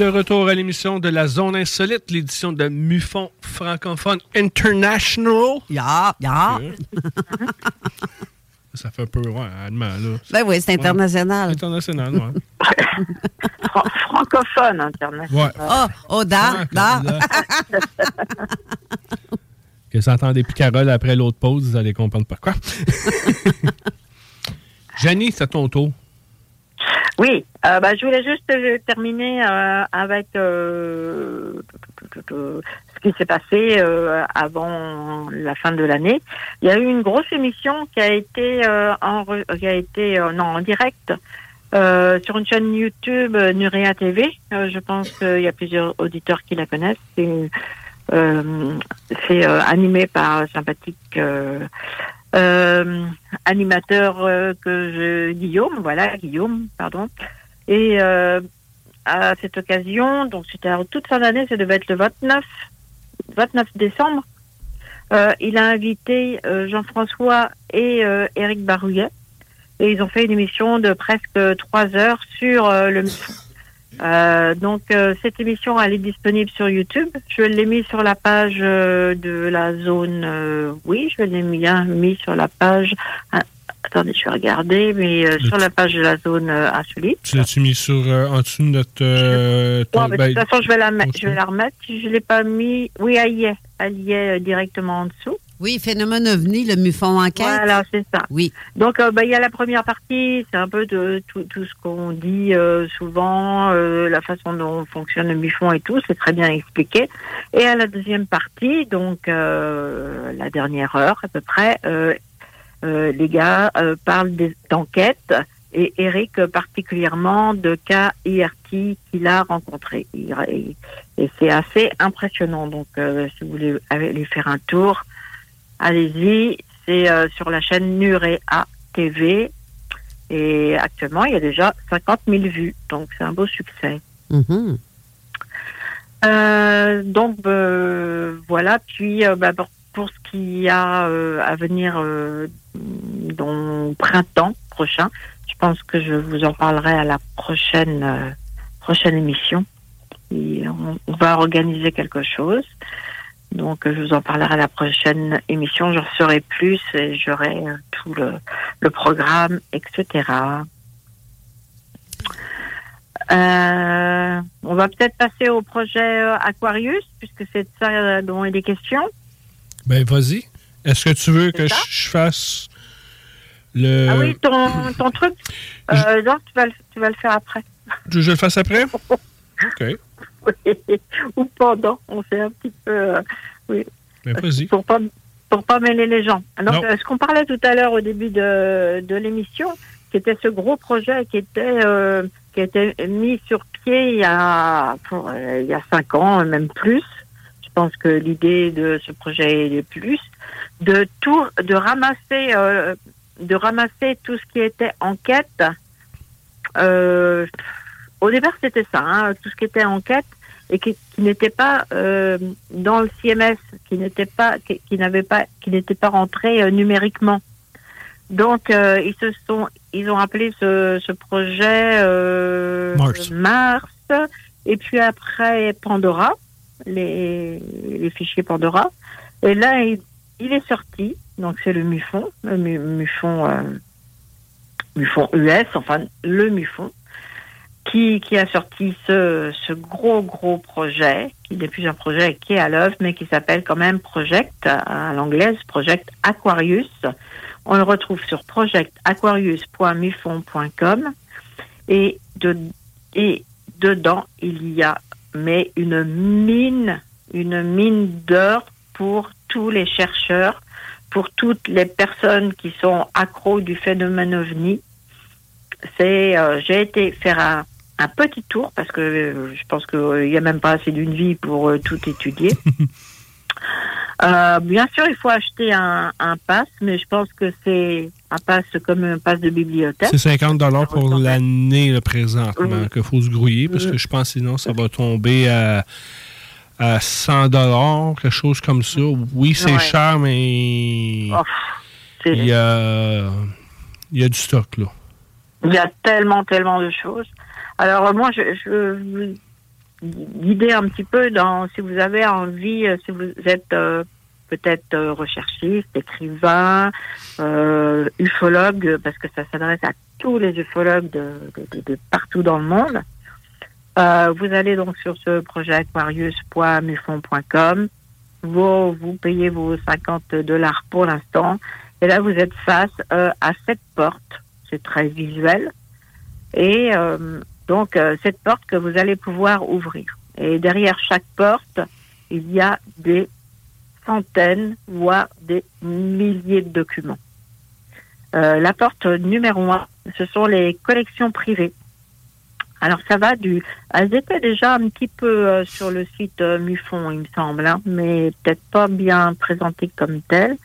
De retour à l'émission de la Zone Insolite, l'édition de MUFON francophone International. Ya, ya. Ça fait un peu, ouais, allemand, là. Ben oui, c'est international. International, ouais. francophone international. Ouais. Oh, oh, da, da. que ça entend des picaroles après l'autre pause, vous allez comprendre pourquoi. Jenny, c'est ton tour. Oui, euh, bah, je voulais juste euh, terminer euh, avec ce qui s'est passé avant la fin de l'année. Il y a eu une grosse émission qui a été en qui a été non en direct sur une chaîne YouTube Nurea TV. je pense qu'il y a plusieurs auditeurs qui la connaissent. C'est animé par sympathique euh, animateur euh, que Guillaume, voilà Guillaume, pardon. Et euh, à cette occasion, donc c'était toute fin d'année, ça devait être le 29, 29 décembre. Euh, il a invité Jean-François et Eric Barouillet et ils ont fait une émission de presque trois heures sur le euh, donc euh, cette émission elle est disponible sur YouTube. Je l'ai mis sur la page euh, de la zone. Euh, oui, je l'ai bien mis sur la page. Ah, attendez, je vais regarder, mais sur la page de la zone insolite. Tu l'as-tu mis sur en dessous de notre. de toute façon, je vais la mettre. Je vais la remettre. Si je l'ai pas mis, oui, elle y est. Elle y est directement en dessous. Oui, phénomène ovni, le MUFON enquête. Voilà, c'est ça. Oui. Donc, euh, bah, il y a la première partie, c'est un peu de tout, tout ce qu'on dit euh, souvent, euh, la façon dont fonctionne le MUFON et tout, c'est très bien expliqué. Et à la deuxième partie, donc la dernière heure à peu près, les gars parlent d'enquête et Eric particulièrement de cas IRT qu'il a rencontré. Et, et c'est assez impressionnant. Donc, si vous voulez aller faire un tour, allez-y. C'est euh, sur la chaîne Nurea TV. Et actuellement, il y a déjà 50 000 vues. Donc, c'est un beau succès. Mm-hmm. Euh, donc, euh, voilà. Puis, bah, pour, ce qui a à venir dans printemps prochain, je pense que je vous en parlerai à la prochaine, prochaine émission. on, va organiser quelque chose. Donc, je vous en parlerai à la prochaine émission. J'en saurai plus et j'aurai euh, tout le, le, programme, etc. Euh, on va peut-être passer au projet euh, Aquarius, puisque c'est de ça dont il est question. Ben, vas-y. Est-ce que tu veux que je fasse le. Ah oui, ton, ton truc. Euh, non, tu vas, le, tu vas le faire après. Tu veux que je le fasse après? OK. Ou pendant. On fait un petit peu. euh, oui. Vas-y. Pour pas, pour pas mêler les gens. Donc, Non. euh, ce qu'on parlait tout à l'heure au début de, de l'émission, qui était ce gros projet qui était, euh, qui a été mis sur pied il y a, pour, euh, il y a cinq ans, même plus. Je pense que l'idée de ce projet est plus de tout, de ramasser, euh, de ramasser tout ce qui était enquête. Euh, au départ, c'était ça, hein, tout ce qui était enquête et qui, qui n'était pas euh, dans le CMS, qui n'était pas, qui, qui n'avait pas, qui n'était pas rentré euh, numériquement. Donc, euh, ils se sont, ils ont appelé ce, ce projet Mars. Mars, et puis après Pandora, les, les fichiers Pandora. Et là, il, il est sorti. Donc, c'est le MUFON, le mu- MUFON, MUFON US, enfin le MUFON, qui, a sorti ce, gros, gros projet, qui n'est plus un projet qui est à l'œuvre, mais qui s'appelle quand même Project, à l'anglaise, Project Aquarius. On le retrouve sur projectaquarius.mufon.com et, de, et dedans, il y a mais une mine, une mine d'or pour tous les chercheurs, pour toutes les personnes qui sont accros du phénomène ovni. Euh, j'ai été faire un, un petit tour parce que euh, je pense qu'il n'y a même pas assez d'une vie pour euh, tout étudier. Euh, bien sûr, il faut acheter un, un pass, mais je pense que c'est un pass comme un pass de bibliothèque. C'est 50 pour l'année présentement Oui. qu'il faut se grouiller parce que je pense sinon ça va tomber à, à 100 quelque chose comme ça. Oui, c'est Ouais. cher, mais Oh, il y a, il y a du stock là. Il y a tellement, tellement de choses. Alors moi, je, je vous guider un petit peu dans si vous avez envie, euh, si vous êtes euh, peut-être euh, recherchiste, écrivain, ufologue, parce que ça s'adresse à tous les ufologues de, partout dans le monde. Vous allez donc sur ce projet aquarius.mufon.com. Vous, vous payez vos 50 dollars pour l'instant. Et là, vous êtes face à cette porte. C'est très visuel. Et donc, euh, cette porte que vous allez pouvoir ouvrir. Et derrière chaque porte, il y a des centaines, voire des milliers de documents. Euh, la porte numéro un, ce sont les collections privées. Alors ça va du, elles étaient déjà un petit peu euh, sur le site euh, Mufon, il me semble, hein, mais peut-être pas bien présentées comme telles.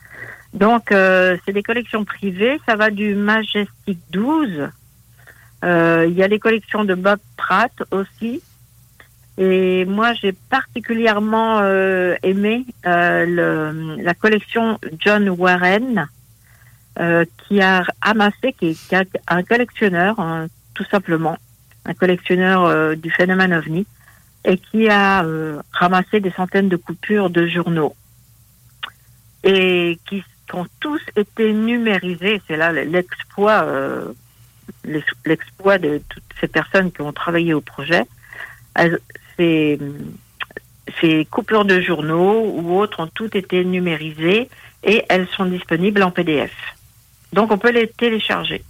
Donc c'est des collections privées, ça va du Majestic 12. Euh, Il y a les collections de Bob Pratt aussi. Et moi, j'ai particulièrement euh, aimé euh, la collection John Warren, qui a amassé, qui est, un collectionneur, hein, tout simplement, un collectionneur du phénomène ovni, et qui a ramassé des centaines de coupures de journaux, et qui, ont tous été numérisés. C'est là l'exploit, l'ex- l'exploit de toutes ces personnes qui ont travaillé au projet. Ces, ces coupures de journaux ou autres ont toutes été numérisées et elles sont disponibles en PDF. Donc on peut les télécharger.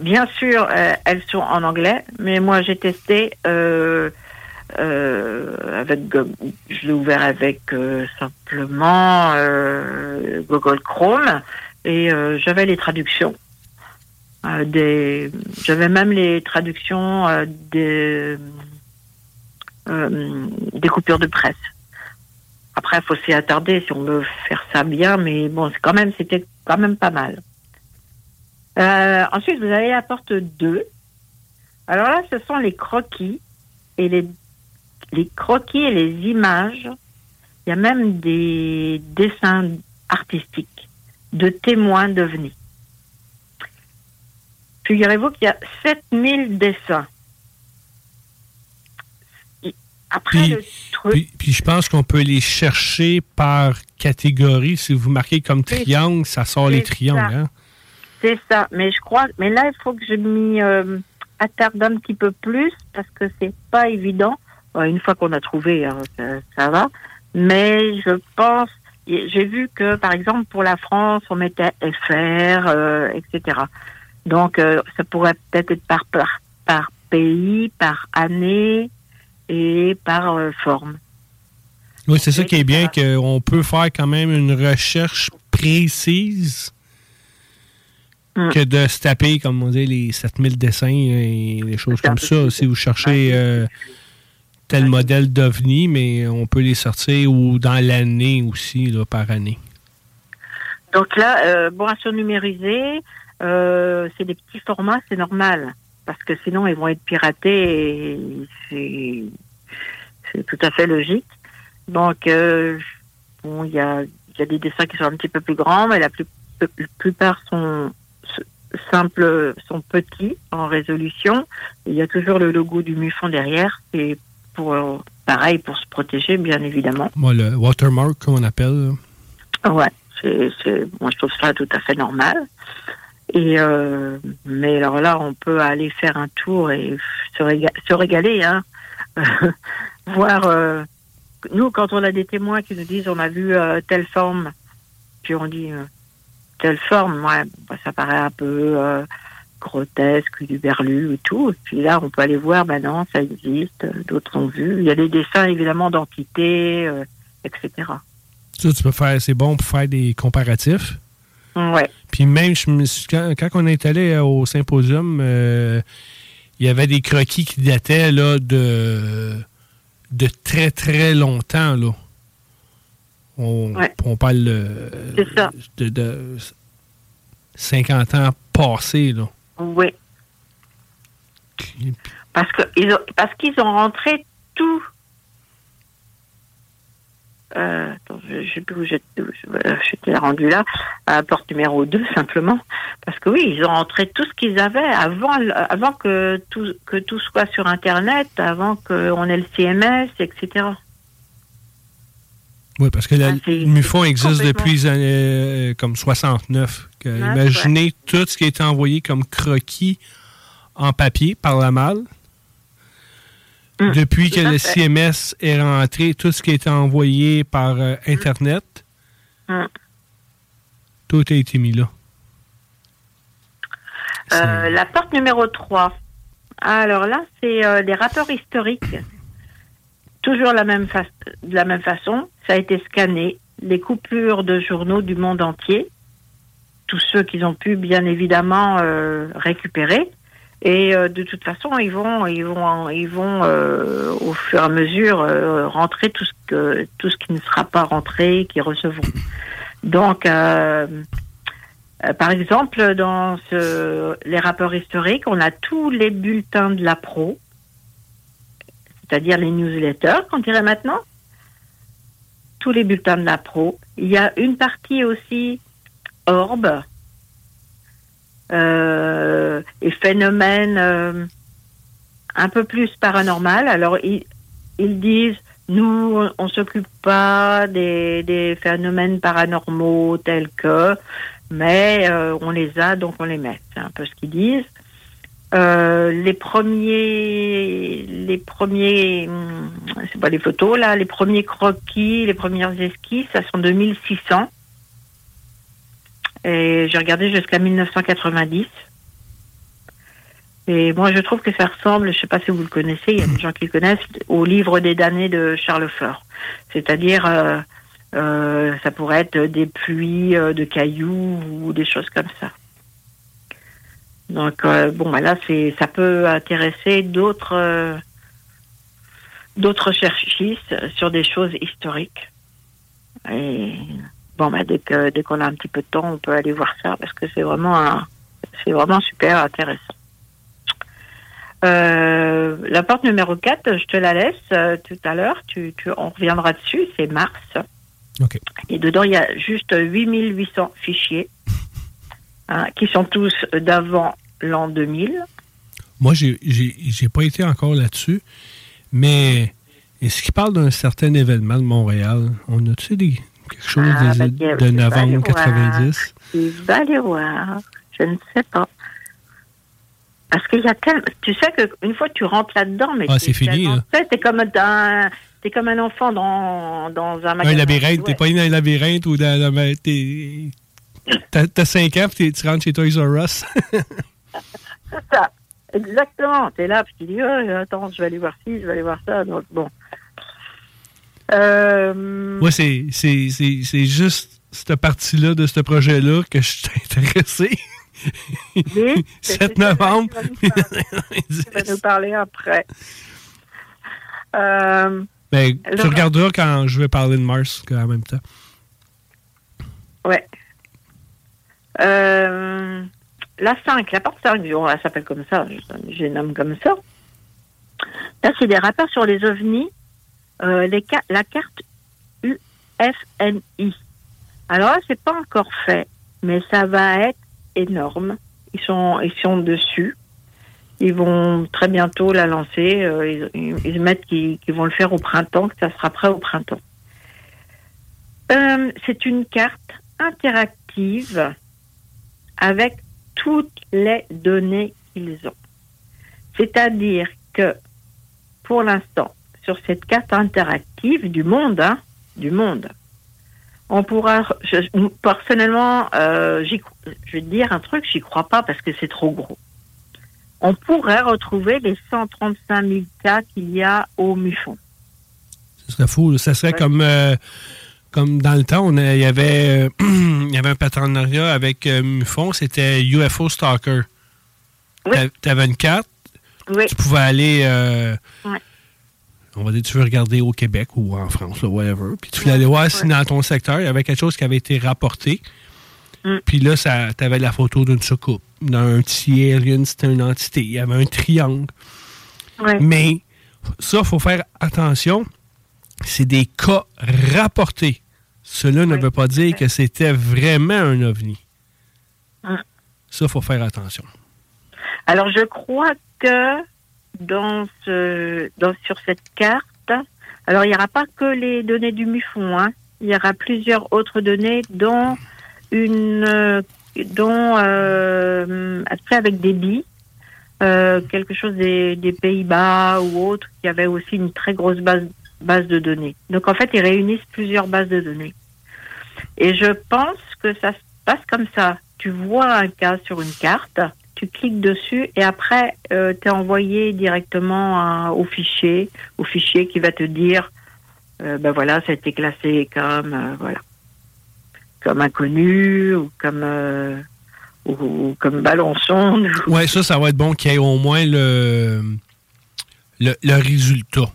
Bien sûr, euh, elles sont en anglais, mais moi j'ai testé euh, euh, avec, je l'ai ouvert avec simplement Google Chrome et j'avais les traductions. Euh, des, j'avais même les traductions euh, des, euh, des coupures de presse. Après, il faut s'y attarder si on veut faire ça bien, mais bon, c'est quand même, c'était quand même pas mal. Ensuite, vous avez la porte 2. Alors là, ce sont les croquis et les, les croquis et les images. Il y a même des dessins artistiques de témoins d'OVNI. Figurez-vous qu'il y a 7000 dessins. Et Après, Puis, le truc, puis, puis je pense qu'on peut les chercher par catégorie. Si vous marquez comme triangle, ça sort les triangles. hein. C'est ça, mais je crois, mais là il faut que je m'y euh, attarde un petit peu plus parce que c'est pas évident. une fois qu'on a trouvé, hein, ça, va. Mais je pense, j'ai vu que par exemple pour la France, on mettait FR, euh, etc. Donc euh, ça pourrait peut-être être par, par, par pays, par année et par euh, forme. Oui, c'est ça qui est bien, qu'on peut faire quand même une recherche précise mm. que de se taper, comme on dit, les 7000 dessins et des choses comme ça. Si vous cherchez euh, tel modèle d'OVNI, mais on peut les sortir ou dans l'année aussi, là, par année. Donc là, euh, bon, à numériser, euh, c'est des petits formats, c'est normal. Parce que sinon, ils vont être piratés et c'est tout à fait logique. Donc, euh, bon, il y a, y a des dessins qui sont un petit peu plus grands, mais la, plus, plupart sont simples, sont petits en résolution. Il y a toujours le logo du MUFON derrière. Et pour, pareil, pour se protéger, bien évidemment. Moi, le watermark, comme on appelle. Ouais, c'est, je trouve ça tout à fait normal. Euh, mais alors là, on peut aller faire un tour et se, régaler, hein. voir euh, nous, quand on a des témoins qui nous disent on a vu euh, telle forme, puis on dit telle forme, ouais, bah, ça paraît un peu grotesque, du berlu et tout. Et puis là, on peut aller voir, ben non, ça existe, d'autres ont vu. Il y a des dessins évidemment d'entités, etc. Ça, tu peux faire, c'est bon pour faire des comparatifs. Ouais. Puis même, quand, quand, on est allé au symposium, il y avait des croquis qui dataient là de de très, très longtemps, là. On, parle de, 50 ans passés, là. Oui. Parce qu'ils ont, parce qu'ils ont rentré tout. Euh, attends, je ne sais plus où j'étais rendu là, à la porte numéro 2 simplement. Parce que oui, ils ont rentré tout ce qu'ils avaient avant, avant que, tout, que tout soit sur Internet, avant qu'on ait le CMS, etc. Oui, parce que le ah, MUFON existe depuis les années euh, comme 69. imaginez tout ce qui a été envoyé comme croquis en papier par la malle. Hum, depuis que le CMS est rentré, tout ce qui a été envoyé par euh, Internet, hum. tout a été mis là. Euh, la porte numéro 3. Alors là, c'est euh, des rapports historiques. Toujours la même de la même façon. Ça a été scanné. Les coupures de journaux du monde entier. Tous ceux qu'ils ont pu, bien évidemment, euh, récupérer. Et de toute façon, ils vont, ils vont, ils vont au fur et à mesure rentrer tout ce que, tout ce qui ne sera pas rentré, qui recevront. Donc, euh, par exemple, dans les rapports historiques, on a tous les bulletins de la pro, c'est-à-dire les newsletters, qu'on dirait maintenant. Tous les bulletins de la pro. Il y a une partie aussi orbe euh, et phénomènes euh, un peu plus paranormal. Alors, ils, disent nous, on s'occupe pas des, des, phénomènes paranormaux tels que mais euh, on les a, donc on les met. C'est un peu ce qu'ils disent. Les premiers, les premiers, hum, c'est pas les photos là, les premiers croquis, les premières esquisses, ça sont de 1600. Et j'ai regardé jusqu'à 1990. Et moi, je trouve que ça ressemble, je sais pas si vous le connaissez, il y a des gens qui le connaissent, au livre des damnés de Charles Fleur. C'est-à-dire, euh, euh, ça pourrait être des pluies euh, de cailloux ou des choses comme ça. Donc euh, bon, bah là, c'est, ça peut intéresser d'autres d'autres cherchistes sur des choses historiques. Et bon, bah dès que dès qu'on a un petit peu de temps, on peut aller voir ça parce que c'est vraiment c'est vraiment super intéressant. la porte numéro 4, je te la laisse tout à l'heure. Tu, tu, on reviendra dessus. C'est Mars. Et dedans, il y a juste 8800 fichiers hein, qui sont tous d'avant l'an 2000. Moi, j'ai n'ai pas été encore là-dessus, mais est-ce qu'il parle d'un certain événement de Montréal? On a-tu quelque chose ah, ben, de, novembre 90? Il va aller voir. Je ne sais pas. Parce qu'il y a tellement. Tu sais qu'une fois que tu rentres là-dedans, mais ah, c'est fini. T'es comme comme un enfant dans, dans un magasin. Un labyrinthe, t'es pas dans un labyrinthe ou dans. dans T'as 5 ans, puis tu rentres chez Toys R Us. c'est ça. Exactement. T'es là, puis tu dis, oh, attends, je vais aller voir ci, je vais aller voir ça. Donc, bon. Euh... Moi, c'est juste cette partie-là de ce projet-là que je suis intéressé. 7 novembre. Tu vas nous parler après. Euh, ben, tu regarderas quand je vais parler de Mars en même temps. Ouais. Euh, la 5, la porte 5, elle s'appelle comme ça, je, nomme comme ça. Là, c'est des rappeurs sur les ovnis, euh, les la carte UFNI. Alors c'est pas encore fait, mais ça va être énorme. Ils sont, ils sont dessus. Ils vont très bientôt la lancer. Euh, ils, mettent qu'ils vont le faire au printemps, que ça sera prêt au printemps. Euh, c'est une carte interactive avec toutes les données qu'ils ont. C'est-à-dire que, pour l'instant, sur cette carte interactive du monde, hein, du monde, on pourra, personnellement, euh, je vais te dire un truc, j'y crois pas parce que c'est trop gros. On pourrait retrouver les 135 000 cas qu'il y a au MUFON. Ce serait fou. Ça serait comme, euh, comme dans le temps, il, y avait, il y avait un partenariat avec euh, MUFON, c'était UFO Stalker. Tu avais une carte, tu pouvais aller on va dire, tu veux regarder au Québec ou en France, whatever. Puis tu voulais aller voir si dans ton secteur, il y avait quelque chose qui avait été rapporté. Mm. Puis là, tu avais la photo d'une soucoupe. D'un petit alien, c'était une entité. Il y avait un triangle. Mais ça, il faut faire attention. C'est des cas rapportés. Cela ne veut pas dire que c'était vraiment un ovni. Mm. Ça, il faut faire attention. Alors, je crois que dans ce, dans, sur cette carte, alors il n'y aura pas que les données du MUFON, hein. il y aura plusieurs autres données, dont une, dont euh, après avec des billes, euh, quelque chose des, des Pays-Bas ou autre, qui avait aussi une très grosse base, base de données. Donc en fait, ils réunissent plusieurs bases de données. Et je pense que ça se passe comme ça. Tu vois un cas sur une carte, tu cliques dessus et après, euh, tu es envoyé directement au fichier, au fichier qui va te dire, euh, ben voilà, ça a été classé comme, euh, voilà, comme inconnu ou comme, ou, comme ballon sonde. Ouais, ça, ça va être bon qu'il y ait au moins le, le, résultat.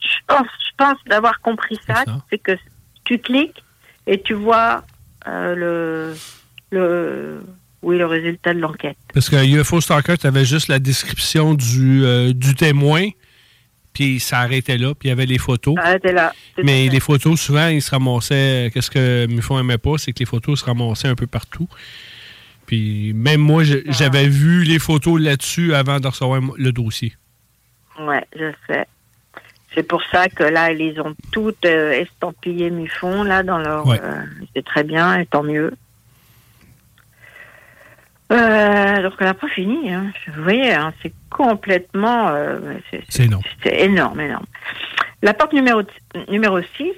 Je pense, je pense d'avoir compris ça, c'est que tu cliques et tu vois le, le oui, le résultat de l'enquête. Parce que UFO Stalker, tu avais juste la description du, euh, du témoin, puis ça arrêtait là, puis il y avait les photos. Ça arrêtait là. Mais les photos, souvent, ils se ramassaient. Qu'est-ce que Mufon aimait pas, c'est que les photos se ramassaient un peu partout. Puis même moi, ah. j'avais vu les photos là-dessus avant de recevoir le dossier. Oui, je sais. C'est pour ça que là, ils ont toutes euh, estampillées Mufon, là, dans leur. Euh, c'est très bien, et tant mieux. Euh, donc, elle n'a pas fini. Hein. Vous voyez, hein, c'est complètement. Euh, c'est énorme. C'est énorme, énorme. La porte numéro, numéro 6,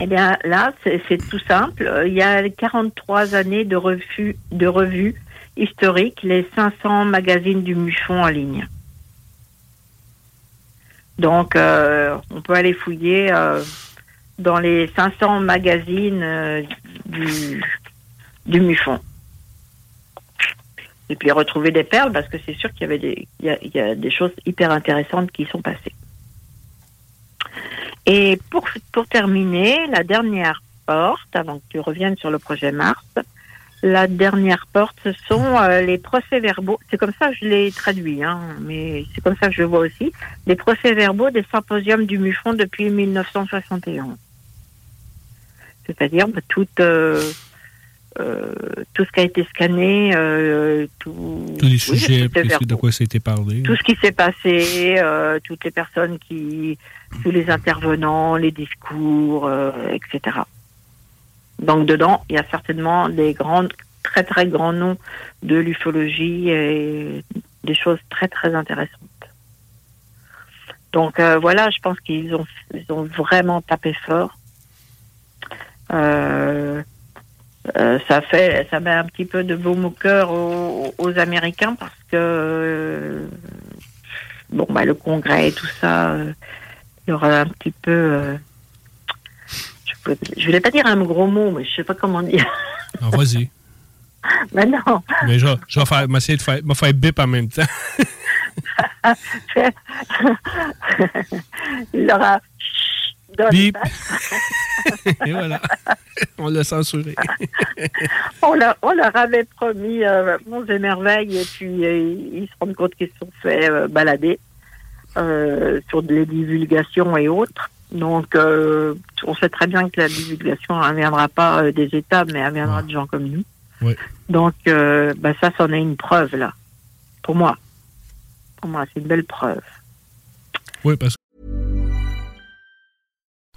eh bien, là, c'est tout simple. Il y a 43 années de, refus, de revues historiques, les 500 magazines du Muffon en ligne. Donc, euh, on peut aller fouiller euh, dans les 500 magazines euh, du, du Muffon et puis retrouver des perles parce que c'est sûr qu'il y avait des, il y, a, des choses hyper intéressantes qui sont passées. Et pour, pour terminer, la dernière porte, avant que tu reviennes sur le projet Mars, la dernière porte, ce sont euh, les procès-verbaux. C'est comme ça que je l'ai traduit, hein, mais c'est comme ça que je le vois aussi. Les procès-verbaux des symposiums du MUFON depuis 1961. C'est-à-dire bah, euh, euh, tout ce qui a été scanné, euh, tout, tous les sujets, de quoi ça a été parlé. Tout ce qui s'est passé, euh, toutes les personnes qui, tous les intervenants, les discours, etc. Donc dedans, il y a certainement des grandes très très grands noms de l'ufologie et des choses très très intéressantes. Donc voilà, je pense qu'ils ont, ils ont vraiment tapé fort. Euh, euh, ça fait, ça met un petit peu de baume au cœur aux, aux Américains parce que euh, bon, bah, le Congrès et tout ça, euh, il y aura un petit peu. euh, je, peux- je voulais pas dire un gros mot, mais je sais pas comment dire. Ah, Vas-y. mais non. Mais je, vais- je vais faire, m'essayer de faire, me faire bip en même temps. il leur a. Donne Bip. Et voilà. On l'a censuré. on, leur, on leur avait promis euh, monts et merveilles et puis euh, ils se rendent compte qu'ils se sont fait euh, balader euh, sur des divulgations et autres. Donc on sait très bien que la divulgation ne viendra pas des États, mais elle viendra de gens comme nous. Donc bah, ça, c'en est une preuve là. Pour moi. Pour moi, c'est une belle preuve. Oui, parce que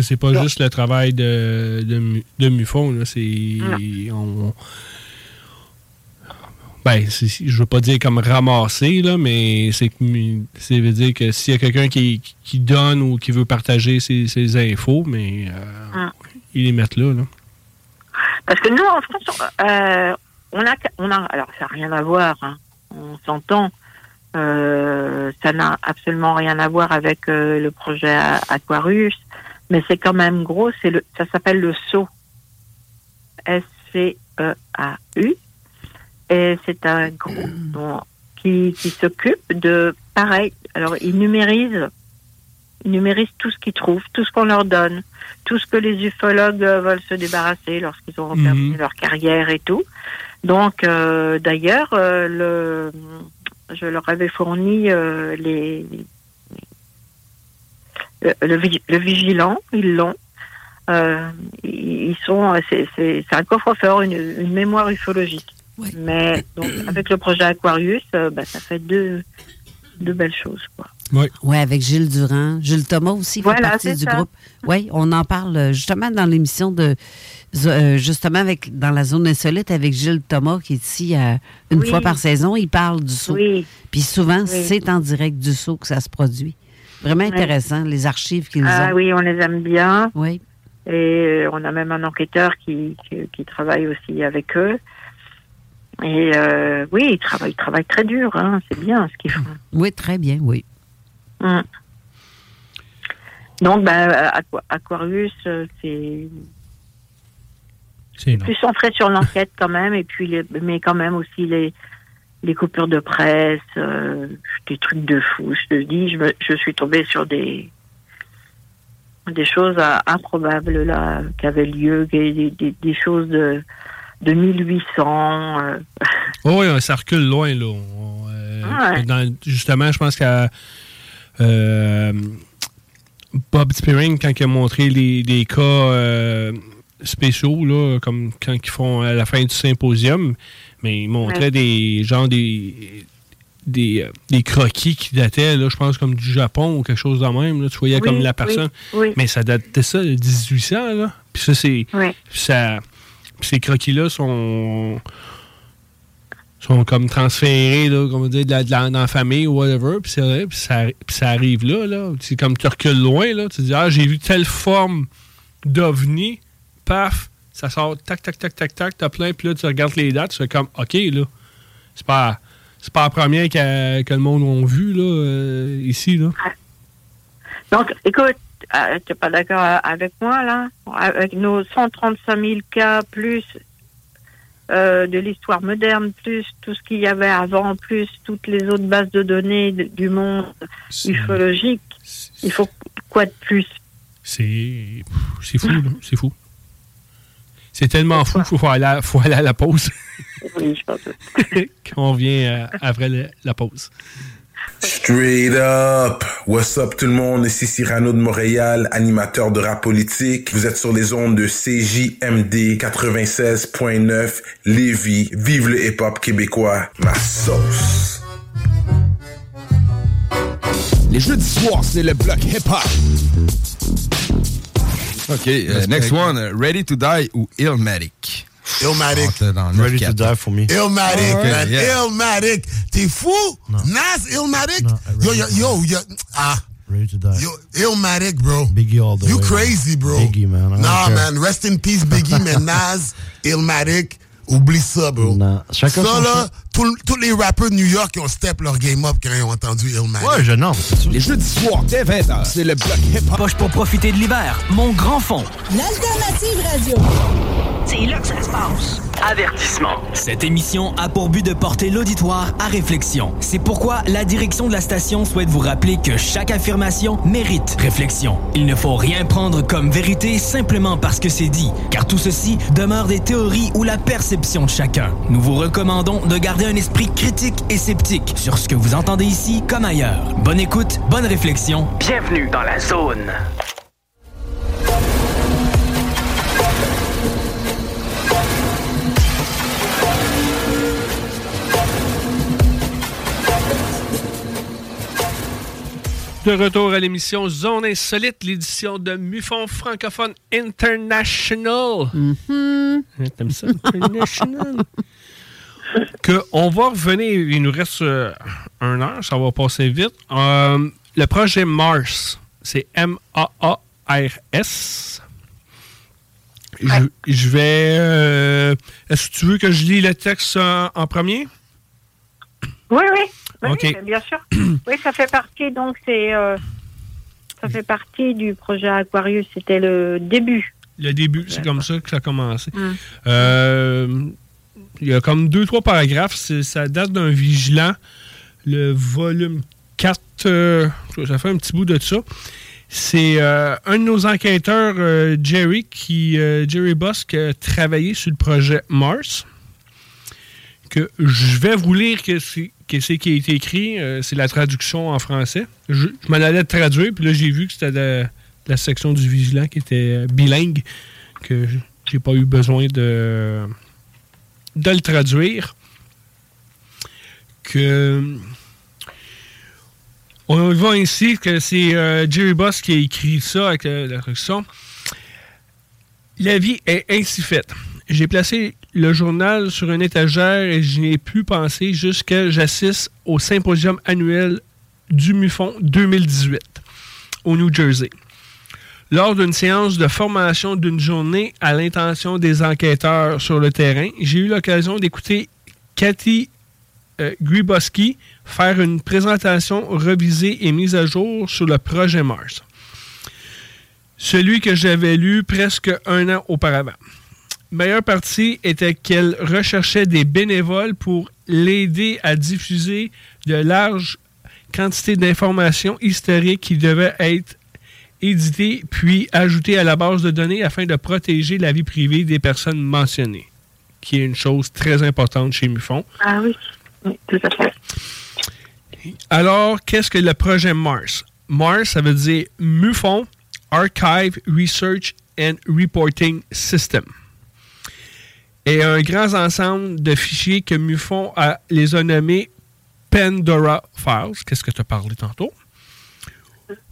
Que c'est pas juste le travail de, de, de Mufon. là, C'est. On, ben, je veux pas dire comme ramasser, là, mais c'est ça veut dire que s'il y a quelqu'un qui, qui donne ou qui veut partager ses, ses infos, mais euh, Mm. ils les mettent là. là. Parce que nous, en France, euh, on a, on a, alors ça n'a rien à voir, hein, on s'entend, euh, ça n'a absolument rien à voir avec euh, le projet Aquarius, mais c'est quand même gros, c'est le, ça s'appelle le SEAU, S-C-E-A-U, et c'est un groupe qui, qui s'occupe de, pareil, alors ils numérisent ils numérisent tout ce qu'ils trouvent, tout ce qu'on leur donne, tout ce que les ufologues veulent se débarrasser lorsqu'ils ont terminé leur carrière et tout. Donc, euh, d'ailleurs, euh, le, je leur avais fourni euh, les, le, le, vi- le vigilant, ils l'ont. Euh, ils sont, c'est c'est- un coffre-fort, une, une mémoire ufologique. Mais donc, avec le projet Aquarius, euh, bah, ça fait deux, deux belles choses. Quoi. Oui, avec Gilles Durand. Gilles Thomas aussi fait Voilà, partie du ça. groupe. Oui, on en parle euh, justement dans l'émission de euh, justement avec dans la zone insolite avec Gilles Thomas qui est ici euh, une Oui. fois par saison. Il parle du saut. Oui. Puis souvent, Oui. c'est en direct du saut que ça se produit. Vraiment Oui. intéressant, les archives qu'ils Ah ont. oui, on les aime bien. Oui. Et euh, on a même un enquêteur qui, qui, qui travaille aussi avec eux. Et euh, oui, ils travaillent, ils travaillent très dur, hein, c'est bien ce qu'ils font. Oui, très bien, oui. Mm. Donc, ben, Aquarius, euh, c'est C'est plus centré sur l'enquête quand même, et puis les, mais quand même aussi les, les coupures de presse, euh, des trucs de fou. Je te dis, je, me- je suis tombée sur des des choses improbables là qui avaient lieu, des, des- des- des choses de de 1800. euh, Oh, oui, ça recule loin, là. On, euh, Ouais. dans- justement, je pense qu'à Bob Spearing, quand il a montré les, les cas spéciaux, là, comme quand ils font à la fin du symposium, mais il montrait Ouais. des genre des des, euh, des croquis qui dataient, là, je pense, comme du Japon ou quelque chose de même. Là. Tu voyais Oui, comme la personne. oui. Mais ça datait ça de 1800, là. Puis ça, c'est. Ça- ces croquis-là sont sont comme transférés, là, comme on dit, de la, de la- dans la famille ou whatever, puis c'est vrai, puis ça, puis ça arrive là, là. C'est comme tu recules loin, là, tu te dis, ah, j'ai vu telle forme d'ovni, paf, Ça sort tac, tac, tac, tac, tac, t'as plein, puis là, tu regardes les dates, tu fais comme, OK, là, c'est pas, c'est pas la première que, que le monde a vu, là, euh, ici, là. Donc, écoute, euh, tu n'es pas d'accord avec moi, là? Avec nos 135 000 cas, plus euh, de l'histoire moderne, plus tout ce qu'il y avait avant, plus toutes les autres bases de données du monde ufologique, il faut quoi de plus? C'est c'est fou. C'est fou. C'est tellement fou qu'il faut aller, à- faut aller à la pause. Oui, je pense. Qu'on vient euh, après le- la pause. Straight up! What's up tout le monde? Ici Cyrano de Montréal, animateur de rap politique. Vous êtes sur les ondes de CJMD 96.9 Lévis. Vive le hip-hop québécois. Ma sauce. Les jeudis soirs, c'est le bloc hip-hop. OK, euh, next one. euh, Ready to Die ou Illmatic? Illmatic. Dans Ready to 9-4. die for me. Illmatic, man. yeah. Illmatic. T'es fou? Nas Illmatic? yo, yo, yo, yo, ah. Ready to die. Yo, Illmatic, bro. Biggie all the You way. crazy, bro. Biggie, man. I Nah, care. man. Rest in peace, Biggie, man. Nas, Illmatic. Oublie ça, bro. Non. Chacun ça, là, tous les rappeurs de New York qui ont step leur game up quand ils ont entendu Illmatic. Ouais, je sûr. Les jeudis soirs, dès 20h, c'est le bloc hip-hop. Poche pour profiter de l'hiver. Mon grand fond. L'alternative radio. C'est là que ça se passe. Avertissement. Cette émission a pour but de porter l'auditoire à réflexion. C'est pourquoi la direction de la station souhaite vous rappeler que chaque affirmation mérite réflexion. Il ne faut rien prendre comme vérité simplement parce que c'est dit, car tout ceci demeure des théories ou la perception de chacun. Nous vous recommandons de garder un esprit critique et sceptique sur ce que vous entendez ici comme ailleurs. Bonne écoute, bonne réflexion. Bienvenue dans la zone. De retour à l'émission Zone Insolite, l'édition de Mufon francophone International. Mm-hmm. T'aimes ça, International? que on va revenir, il nous reste euh, un heure, ça va passer vite. Euh, le projet Mars, c'est M-A-A-R-S. Je, je vais. euh, Est-ce que tu veux que je lis le texte en premier? Oui, oui. Oui, bien sûr. oui, ça fait partie, donc, c'est. ça fait partie du projet Aquarius. C'était le début. Le début, c'est comme ça que ça a commencé. Mm. Euh, il y a comme deux, trois paragraphes. Ça date d'un vigilant. Le volume 4, euh, ça fait un petit bout de ça. C'est euh, un de nos enquêteurs, euh, Jerry, qui, Jerry Boss, qui a travaillé sur le projet Mars. Que je vais vous lire que qui a été écrit. C'est la traduction en français. Je, m'en allais traduire, puis là, j'ai vu que c'était la section du vigilant qui était bilingue, que j'ai pas eu besoin de, de le traduire. Que. On voit ici que c'est euh, Jerry Boss qui a écrit ça avec la traduction. La vie est ainsi faite. J'ai placé le journal sur une étagère et je n'ai pu penser jusqu'à j'assiste au symposium annuel du MUFON 2018 au New Jersey. Lors d'une séance de formation d'une journée à l'intention des enquêteurs sur le terrain, j'ai eu l'occasion d'écouter Cathy euh, faire une présentation revisée et mise à jour sur le projet Mars. Celui que j'avais lu presque un an auparavant. Meilleure partie était qu'elle recherchait des bénévoles pour l'aider à diffuser de larges quantités d'informations historiques qui devaient être éditées puis ajoutées à la base de données afin de protéger la vie privée des personnes mentionnées, qui est une chose très importante chez MUFON. Ah oui, oui tout à fait. Alors, qu'est-ce que le projet Mars? Mars, ça veut dire MUFON Archive Research and Reporting System. Et un grand ensemble de fichiers que MUFON a, les a nommés Pandora Files. Qu'est-ce que tu as parlé tantôt?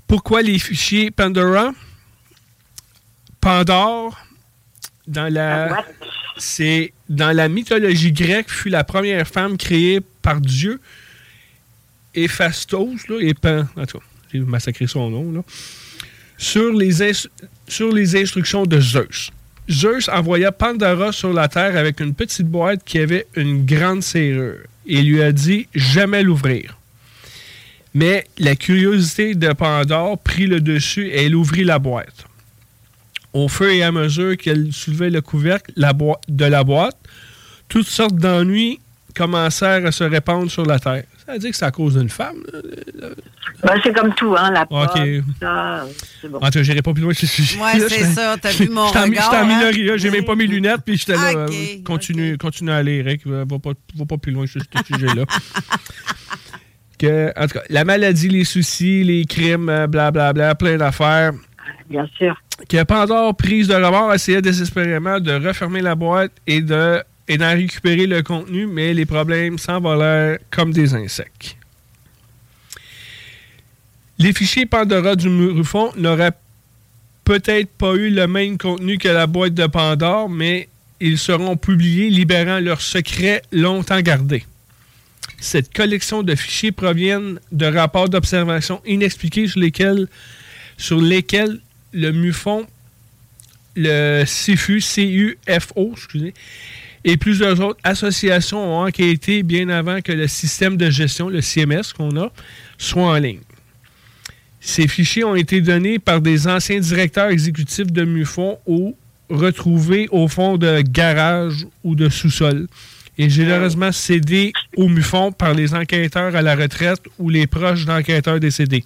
Pourquoi les fichiers Pandora? Pandore, dans la, c'est dans la mythologie grecque, fut la première femme créée par Dieu. Héphastos, là, et Pan, en tout cas, j'ai massacré son nom, là, sur les, ins- sur les instructions de Zeus. Zeus envoya Pandora sur la Terre avec une petite boîte qui avait une grande serrure et lui a dit jamais l'ouvrir. Mais la curiosité de Pandore prit le dessus et elle ouvrit la boîte. Au fur et à mesure qu'elle soulevait le couvercle de la boîte, toutes sortes d'ennuis commencèrent à se répandre sur la Terre. Ça veut dire que c'est à cause d'une femme. Ben, c'est comme tout, hein, la porte, OK. ça, c'est bon. En tout cas, j'irai pas plus loin que ce sujet. Ouais, c'est ça, t'as vu mon J'étais en- regard, J'étais en hein? minorie, j'ai même pas mes lunettes, puis j'étais là. OK, continue, continue à aller, Rick. Va pas, va pas plus loin que ce sujet-là. que, en tout cas, la maladie, les soucis, les crimes, blablabla, plein d'affaires. Bien sûr. Que Pandore, prise de remords, essayait désespérément de refermer la boîte et de et d'en récupérer le contenu, mais les problèmes s'envolèrent comme des insectes. Les fichiers Pandora du Murufon n'auraient peut-être pas eu le même contenu que la boîte de Pandore, mais ils seront publiés libérant leurs secrets longtemps gardés. Cette collection de fichiers proviennent de rapports d'observation inexpliqués sur lesquels, sur lesquels le MUFON, le CIFU, CUFO, excusez, et plusieurs autres associations ont enquêté bien avant que le système de gestion, le CMS qu'on a, soit en ligne. Ces fichiers ont été donnés par des anciens directeurs exécutifs de MUFON ou retrouvés au fond de garages ou de sous-sol et généreusement cédés au MUFON par les enquêteurs à la retraite ou les proches d'enquêteurs décédés.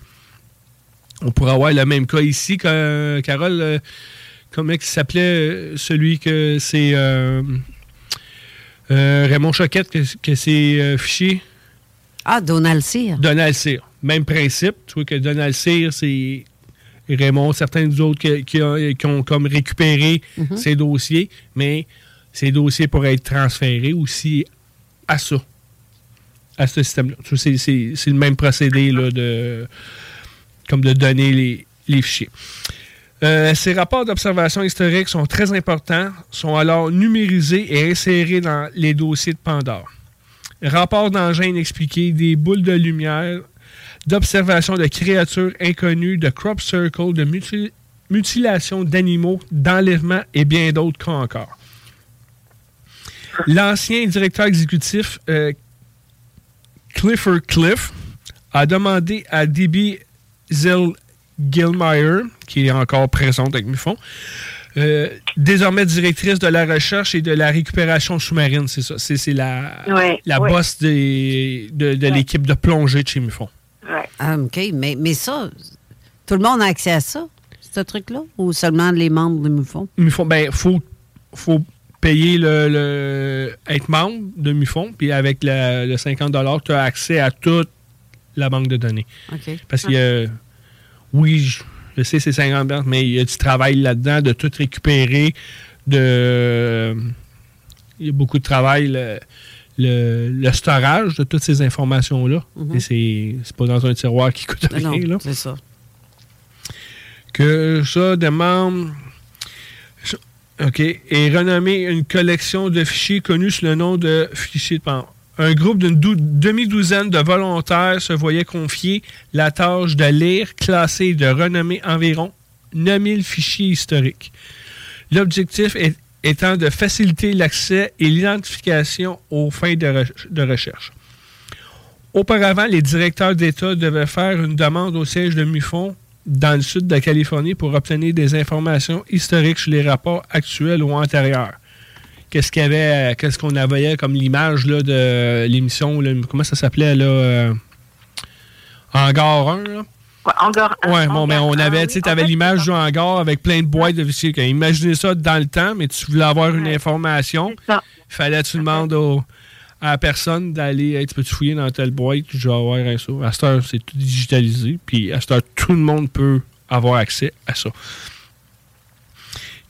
On pourrait avoir le même cas ici, que, Carole, euh, comment il s'appelait euh, celui que c'est euh, euh, Raymond Choquette que, que c'est euh, fichiers? Ah, Donald Cyr. Donald Cyr. Même principe. Tu vois que Donald Cyr, c'est Raymond, certains des autres qui, qui ont, qui ont comme récupéré Mhm. ces dossiers, mais ces dossiers pourraient être transférés aussi à ça, à ce système-là. C'est c'est- c'est le même procédé là, de, comme de donner les, fichiers. Euh, ces rapports d'observation historique sont très importants, sont alors numérisés et insérés dans les dossiers de Pandore. Rapports d'engins inexpliqués, des boules de lumière, d'observation de créatures inconnues, de crop circle, de muti- mutilation d'animaux, d'enlèvement et bien d'autres cas encore. L'ancien directeur exécutif euh, Clifford Cliff a demandé à D.B. Zell Gilmeyer, qui est encore présente avec Mufon, euh, désormais directrice de la recherche et de la récupération sous-marine, c'est ça. C'est la, Ouais, la ouais. boss des- de, de l'équipe de plongée de chez Mufon. Ah, OK, mais, mais ça, tout le monde a accès à ça, ce truc-là? Ou seulement les membres de MUFON? Mufon, ben, faut, faut payer le, le- être membre de Mufon, puis avec la- le 50 tu as accès à toute la banque de données. Parce qu'il y a. Oui, je, je sais, c'est 50 piastres, mais il y a du travail là-dedans de tout récupérer. De, il y a beaucoup de travail. Le, le, le storage de toutes ces informations-là. Mhm. Et c'est pas dans un tiroir qui coûte rien. C'est ça. Que ça demande. Et renommer une collection de fichiers connus sous le nom de fichiers de Pandore. Un groupe d'une dou- demi-douzaine de volontaires se voyait confier la tâche de lire, classer et de renommer environ 9000 fichiers historiques. L'objectif étant de faciliter l'accès et l'identification aux fins de recherche. Auparavant, les directeurs d'État devaient faire une demande au siège de MUFON dans le sud de la Californie pour obtenir des informations historiques sur les rapports actuels ou antérieurs. Qu'est-ce qu'il y avait, euh, qu'est-ce qu'on avait comme l'image là, de l'émission, là, comment ça s'appelait là, euh, Hangar 1, là? Hangar Ouais, bon, mais on avait, tu sais, t'avais l'image du hangar avec plein de boîtes de fichiers. Imaginez ça dans le temps, mais tu voulais avoir une information. Il fallait que tu demandes au- à personne d'aller, Hey, tu peux-tu fouiller dans telle boîte, je vais avoir un ça. À cette heure, c'est tout digitalisé, puis à cette heure, tout le monde peut avoir accès à ça.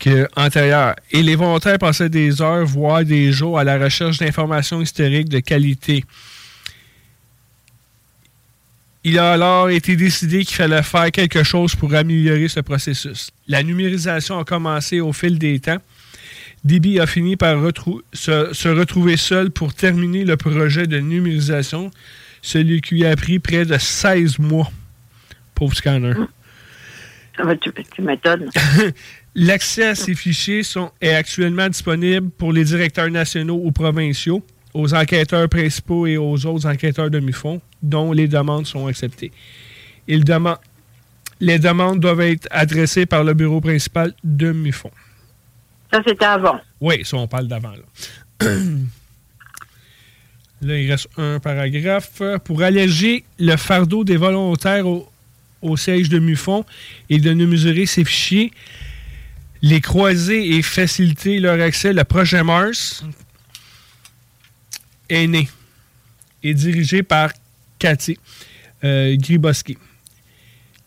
Et les volontaires passaient des heures, voire des jours à la recherche d'informations historiques de qualité. Il a alors été décidé qu'il fallait faire quelque chose pour améliorer ce processus. La numérisation a commencé au fil des temps. DB a fini par retrou- se, se retrouver seul pour terminer le projet de numérisation, celui qui a pris près de 16 mois. Pauvre scanner. Ah ben, tu, tu m'étonnes. L'accès à ces fichiers sont, est actuellement disponible pour les directeurs nationaux ou provinciaux, aux enquêteurs principaux et aux autres enquêteurs de MUFON, dont les demandes sont acceptées. Ils demandent, les demandes doivent être adressées par le bureau principal de MUFON. Ça, c'était avant. Oui, ça, on parle d'avant. Là. là, il reste un paragraphe. Pour alléger le fardeau des volontaires au, siège de MUFON et de nous mesurer ces fichiers, les croiser et faciliter leur accès, le projet Mars est né et dirigé par Cathy euh, Griboski,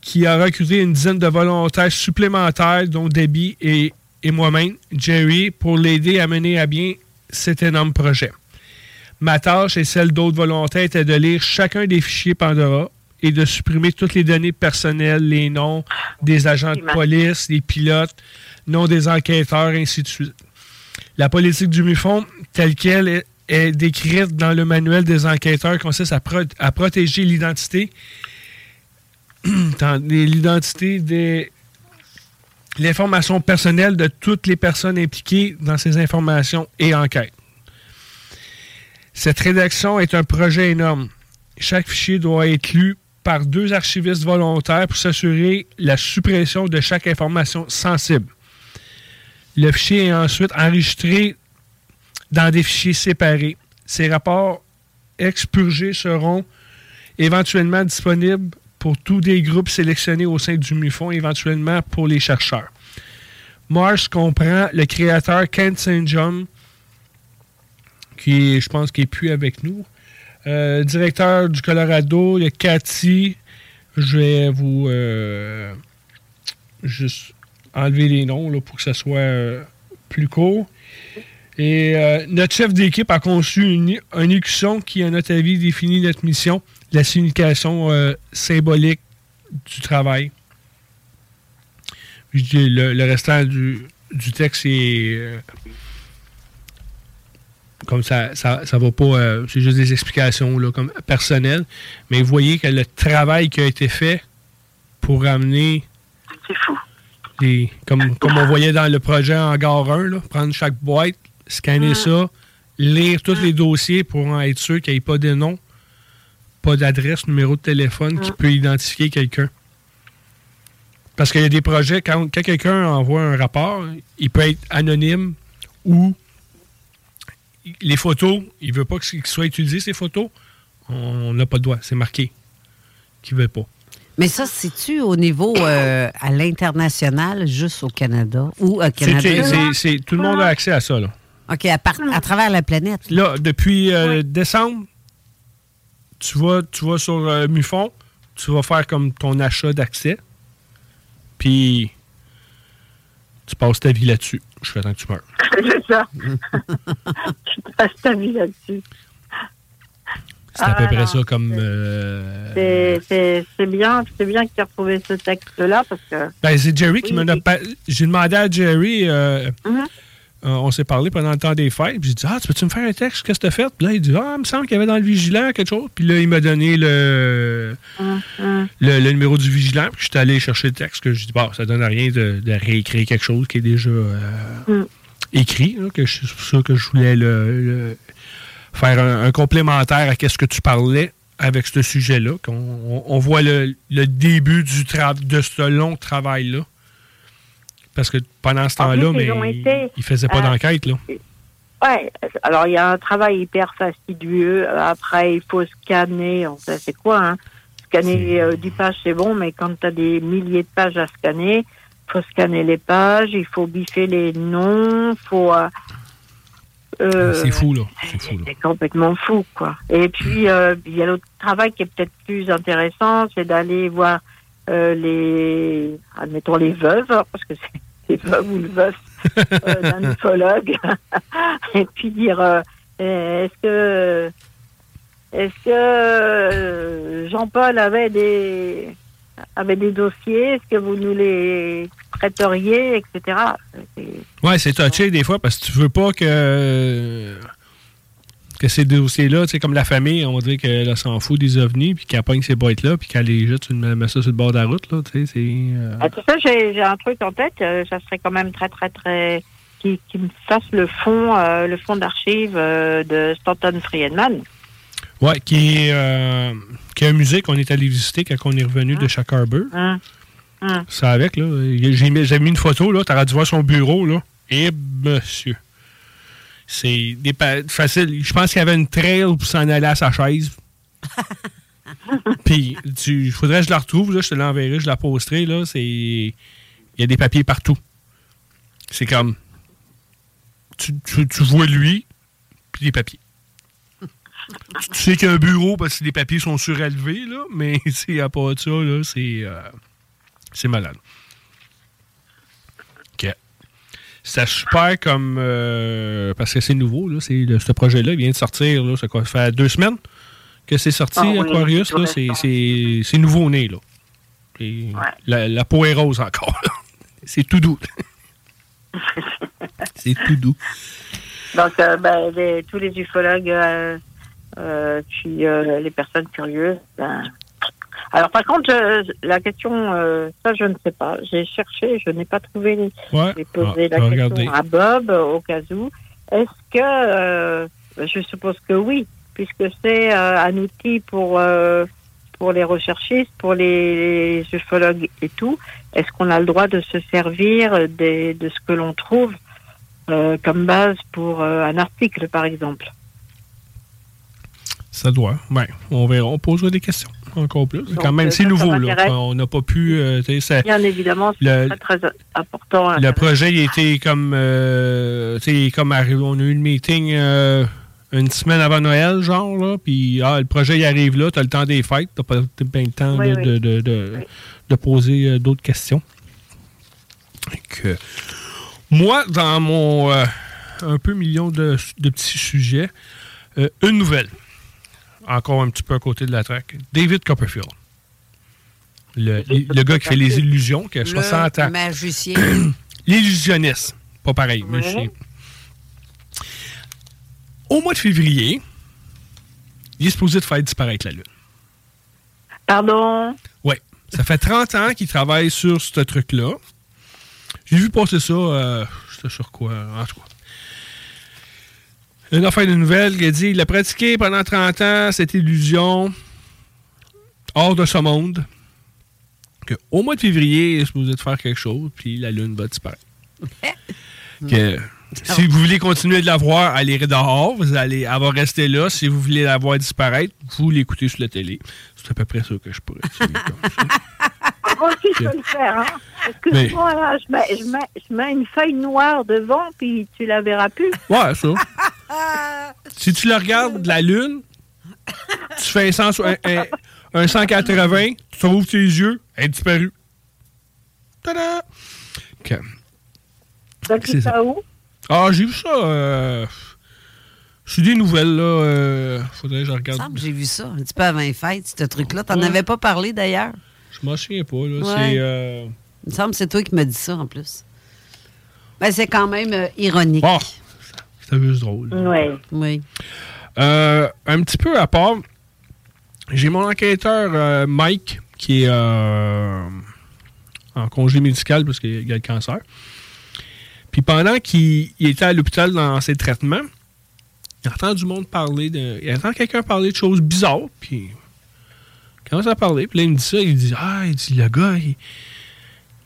qui a recruté une dizaine de volontaires supplémentaires, dont Debbie et, et moi-même, Jerry, pour l'aider à mener à bien cet énorme projet. Ma tâche et celle d'autres volontaires était de lire chacun des fichiers Pandora et de supprimer toutes les données personnelles, les noms des agents de police, des pilotes, noms des enquêteurs, ainsi de suite. La politique du MUFON, telle qu'elle est, est décrite dans le manuel des enquêteurs, consiste à, pro- à protéger l'identité l'identité des l'information personnelle de toutes les personnes impliquées dans ces informations et enquêtes. Cette rédaction est un projet énorme. Chaque fichier doit être lu par deux archivistes volontaires pour s'assurer la suppression de chaque information sensible. Le fichier est ensuite enregistré dans des fichiers séparés. Ces rapports expurgés seront éventuellement disponibles pour tous des groupes sélectionnés au sein du MUFON, éventuellement pour les chercheurs. Mars comprend le créateur Kent St. John, qui je pense qui est plus avec nous. Euh, directeur du Colorado, a Cathy. Je vais vous euh, juste enlever les noms là, pour que ça soit euh, plus court. Et notre chef d'équipe a conçu une, une qui, à notre avis, définit notre mission, la signification euh, symbolique du travail. Le, le restant du, du texte est. euh, comme ça, ça, ça va pas. euh, c'est juste des explications là, comme personnelles. Mais vous voyez que le travail qui a été fait pour amener. C'est fou. Les, comme, comme on voyait dans le projet Hangar 1, là, prendre chaque boîte, scanner ça, lire tous les dossiers pour en être sûr qu'il n'y ait pas de nom, pas d'adresse, numéro de téléphone qui peut identifier quelqu'un. Parce qu'il y a des projets, quand, quand quelqu'un envoie un rapport, il peut être anonyme ou les photos, il veut pas qu'il soit utilisé, ces photos. On n'a pas de droit, c'est marqué qu'il veut pas. Mais ça, c'est-tu au niveau euh, à l'international, juste au Canada ou au Canada? c'est- tout le monde a accès à ça. Là, OK, à, part- à travers la planète. Là, depuis euh, décembre, tu vas, tu vas sur euh, MUFON, tu vas faire comme ton achat d'accès, puis tu passes ta vie là-dessus. Je fais tant que tu meurs. C'est ça. tu passes ta vie là-dessus. C'est à peu Ah, près non. ça comme. euh, C'est- bien, bien que tu aies retrouvé ce texte-là parce que. Ben, c'est Jerry qui Oui, m'en a oui. pas. J'ai demandé à Jerry. euh, Mhm. Euh, on s'est parlé pendant le temps des fêtes. Puis j'ai dit Ah, tu peux-tu me faire un texte? Qu'est-ce que tu as fait? Puis là, il dit Ah, il me semble qu'il y avait dans le vigilant quelque chose. Puis là, il m'a donné le, Mhm. le, le numéro du vigilant. Puis j'étais allé chercher le texte. que Je dis Bon, ça donne à rien de, de réécrire quelque chose qui est déjà euh, Mhm. écrit. là, que je- C'est pour ça que je voulais le, le- faire un, un complémentaire à ce que tu parlais avec ce sujet-là. qu'on on, on voit le, le début du de ce long travail-là. Parce que pendant ce temps-là, mais été, il faisait pas euh, d'enquête. là. Ouais, alors il y a un travail hyper fastidieux. Après, il faut scanner. On sait c'est quoi, hein? Scanner euh, 10 pages, c'est bon, mais quand tu as des milliers de pages à scanner, il faut scanner les pages, il faut biffer les noms, il faut. euh, euh, C'est fou, là. C'est fou, là. c'est complètement fou, quoi. Et puis, euh, il y a l'autre travail qui est peut-être plus intéressant, c'est d'aller voir euh, les, admettons, les veuves, parce que c'est les veuves ou le veuf euh, d'un ufologue, et puis dire, euh, est-ce que, est-ce que euh, Jean-Paul avait des, avait des dossiers, est-ce que vous nous les prêteriez, etc. C'est- Ouais, c'est touché des fois parce que tu veux pas que. Que ces dossiers-là, tu sais, comme la famille, on va dire qu'elle s'en fout des ovnis, puis qu'elle pogne ces boîtes-là, puis qu'elle les jette, tu mets ça sur le bord de la route, là, tu sais, c'est... euh, Ah, tout ça, j'ai un truc en tête. euh, ça serait quand même très, très, très. qui, qui me fasse le fond, euh, le fond d'archives de Stanton Friedman. Ouais, qui est, qui est un musée qu'on est allé visiter quand on est revenu de Shack Harbor. Hum, hum. Ça avec, là. J'ai mis, mis une photo, là. T'aurais dû voir son bureau, là. Et monsieur. C'est des facile. Je pense qu'il y avait une trail pour s'en aller à sa chaise. Puis, il faudrait que je la retrouve, là. Je te l'enverrai, je la posterai, là. C'est. Il y a des papiers partout. C'est comme. Tu, tu, tu vois lui, puis des papiers. Tu, tu sais qu'il y a un bureau parce que les papiers sont surélevés, là, mais c'est à part de ça, là, c'est. euh, c'est malade. OK. C'est super comme. euh, parce que c'est nouveau, là. Le- ce projet-là il vient de sortir, là. Ça ça fait deux semaines que c'est sorti, Ah oui, Aquarius, là. C'est, nouveau-né, là. Et la, la peau est rose encore, là. C'est tout doux. c'est tout doux. Donc, euh, ben, les- tous les ufologues, euh, euh, puis les personnes curieuses. ben. Alors, par contre, je- la question, euh, ça, je ne sais pas. J'ai cherché, je n'ai pas trouvé. les- Ouais. J'ai posé Ah, la regardez. question à Bob, au cas où. Est-ce que, euh, je suppose que oui, puisque c'est euh, un outil pour, pour les recherchistes, pour les, les ufologues et tout, est-ce qu'on a le droit de se servir des- de ce que l'on trouve comme base pour un article, par exemple? Ça doit. Ouais, on verra. On posera des questions encore plus. Donc, Quand même, euh, c'est nouveau, là. On n'a pas pu. euh, ça- Bien évidemment, c'est Le- très, important. Le projet il était comme, euh, comme arrivé. On a eu le meeting euh, une semaine avant Noël, genre, là. Puis, ah, le projet, il arrive là. Tu as le temps des fêtes. Tu pas bien le temps Oui, là, oui. de, de, de, de poser euh, d'autres questions. Moi, dans mon euh, un peu million de, petits sujets, euh, une nouvelle. Encore un petit peu à côté de la traque. David Copperfield. Le, le gars qui fait les illusions, qui a 60 ans. Le magicien. L'illusionniste. Pas pareil, magicien. Au mois de février, il est supposé de faire disparaître la Lune. Pardon? Oui. Ça fait 30 ans qu'il travaille sur ce truc-là. J'ai vu passer ça, euh, c'était sur quoi, en tout cas. Une affaire de nouvelle qui a dit il a pratiqué pendant 30 ans cette illusion hors de ce monde. Que au mois de février, il est supposé de faire quelque chose, puis la Lune va disparaître. que, si vous voulez continuer de la voir, elle est dehors, vous allez, elle va rester là. Si vous voulez la voir disparaître, vous l'écoutez sur la télé. C'est à peu près ça que je pourrais dire. Moi aussi, je peux le faire. Hein. Excuse-moi, là, je mets, je, mets, je mets une feuille noire devant, puis tu la verras plus. Ouais, ça. Si tu le regardes de la Lune, tu fais un, 100 un- un- un 180, tu ouvres tes yeux, elle est disparue. Tada! Ok. Donc, C'est ça. où? Ah, j'ai vu ça. Euh, c'est des nouvelles, là. Euh, faudrait que je Il me regarde. semble que j'ai vu ça un petit peu avant les fêtes, ce truc-là. T'en Ouais. avais pas parlé d'ailleurs? Je m'en souviens pas, là. Ouais. C'est. euh, Il me semble que c'est toi qui m'as dit ça en plus. Ben, c'est quand même euh, ironique. Oh, c'est juste drôle. Oui. Oui. Euh, un petit peu à part, j'ai mon enquêteur euh, Mike qui est euh, en congé médical parce qu'il a le cancer. Puis pendant qu'il il était à l'hôpital dans ses traitements, il entend du monde parler de. Il entend quelqu'un parler de choses bizarres, puis il commence à parler. Puis là, il me dit ça, il dit Ah, il dit le gars, il,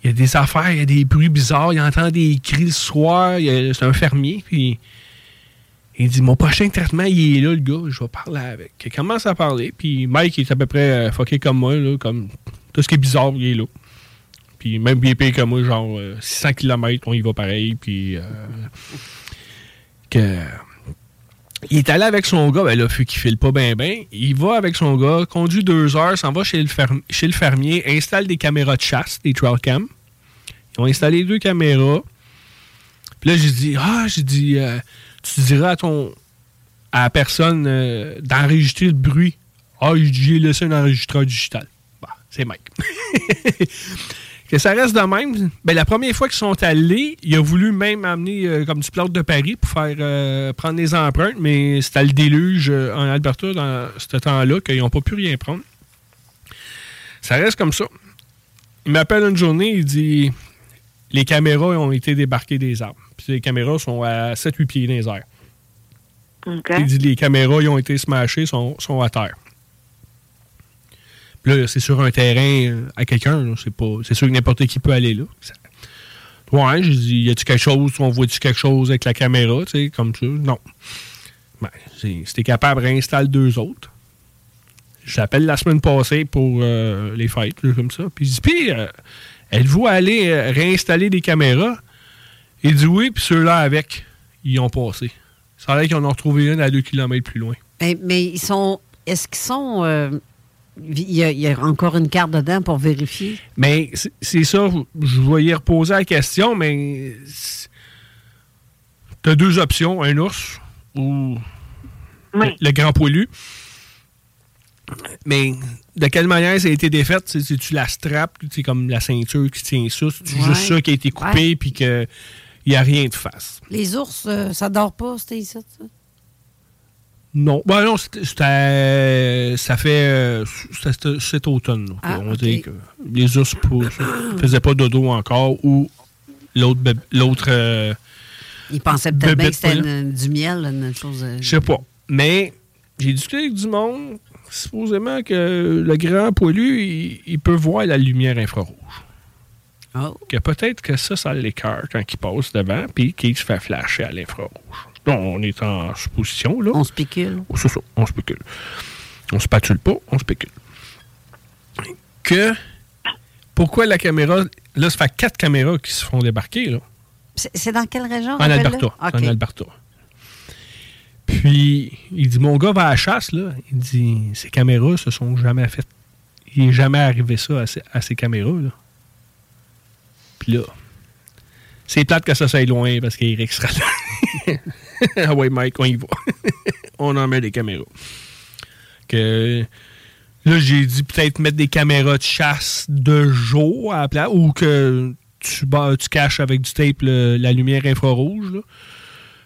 il y a des affaires, il y a des bruits bizarres, il entend des cris le soir, c'est un fermier, puis. Il dit Mon prochain traitement, il est là, le gars, je vais parler avec. Il commence à parler, puis Mike il est à peu près euh, fucké comme moi, là, comme tout ce qui est bizarre, il est là. Puis même bien payé comme moi, genre euh, 600 km, on y va pareil, puis. euh, que. Il est allé avec son gars, ben là, vu qu'il file pas bien, bien. Il va avec son gars, conduit deux heures, s'en va chez le, ferm- chez le fermier, installe des caméras de chasse, des trail cam. Ils ont installé deux caméras. Puis là, j'ai dit, ah, j'ai dit, euh, tu diras à ton à la personne euh, d'enregistrer le bruit. Ah, j'ai laissé un enregistreur digital. Bah, c'est Mike. que ça reste de même. Ben, la première fois qu'ils sont allés, il a voulu même amener euh, comme du plâtre de Paris pour faire euh, prendre les empreintes, mais c'était le déluge en Alberta dans ce temps-là qu'ils n'ont pas pu rien prendre. Ça reste comme ça. Il m'appelle une journée, il dit les caméras ont été débarquées des arbres. Puis les caméras sont à 7-8 pieds dans les airs. Il dit les caméras ils ont été smashées, sont, sont à terre. Puis là, c'est sur un terrain euh, à quelqu'un. C'est pas. C'est sûr que n'importe qui peut aller là. Ça- Ouais, j'ai dit, y a-tu quelque chose, on voit-tu quelque chose avec la caméra, tu sais, comme ça? Non. Ben, si t'es capable, réinstalle deux autres. Je l'appelle la semaine passée pour euh, les fêtes, comme ça. Puis je dis, puis, euh, êtes-vous allé euh, réinstaller des caméras? Il dit oui, puis ceux-là avec, ils ont passé. Ça a l'air qu'ils en ont retrouvé une à deux kilomètres plus loin. Mais, mais ils sont. Est-ce qu'ils sont. euh, il y, a, il y a encore une carte dedans pour vérifier? Mais c'est- ça, je vais y reposer la question, mais tu as deux options, un ours ou le, le grand poilu. Mais de quelle manière ça a été défait? C'est- C'est-tu la strap, c'est comme la ceinture qui tient ça? C'est Ouais. juste ça qui a été coupé puis qu'il n'y a rien de face? Les ours, euh, ça dort pas, c'était ici, ça? Non. Ben non, c'était- ça fait euh, c'était cet automne. là, Ah, on ok. dit que les ours ne faisaient pas dodo encore ou l'autre l'autre euh, Ils pensaient peut-être bien que c'était du miel, une chose. euh, Je sais pas. Mais j'ai discuté avec du monde, supposément que le grand poilu, il, il peut voir la lumière infrarouge. Oh. Que peut-être que ça, ça l'écœure quand il passe devant, puis qu'il se fait flasher à l'infrarouge. Bon, on est en supposition, là. On spécule. Oh, C'est ça, on spécule. On spatule pas, on spécule. Que, pourquoi la caméra, là, ça fait quatre caméras qui se font débarquer, là? C'est dans quelle région? En? Alberta. En Alberta. Puis, il dit, mon gars va à la chasse, là. Il dit, ces caméras se sont jamais faites. Il n'est jamais arrivé ça à ces, à ces caméras, là. Puis là, c'est plate que ça soit loin parce qu'Eric sera là. ah ouais, Mike, on y va. on en met des caméras. Que là, j'ai dit peut-être mettre des caméras de chasse de jour à la place ou que tu, tu caches avec du tape la lumière infrarouge. Là.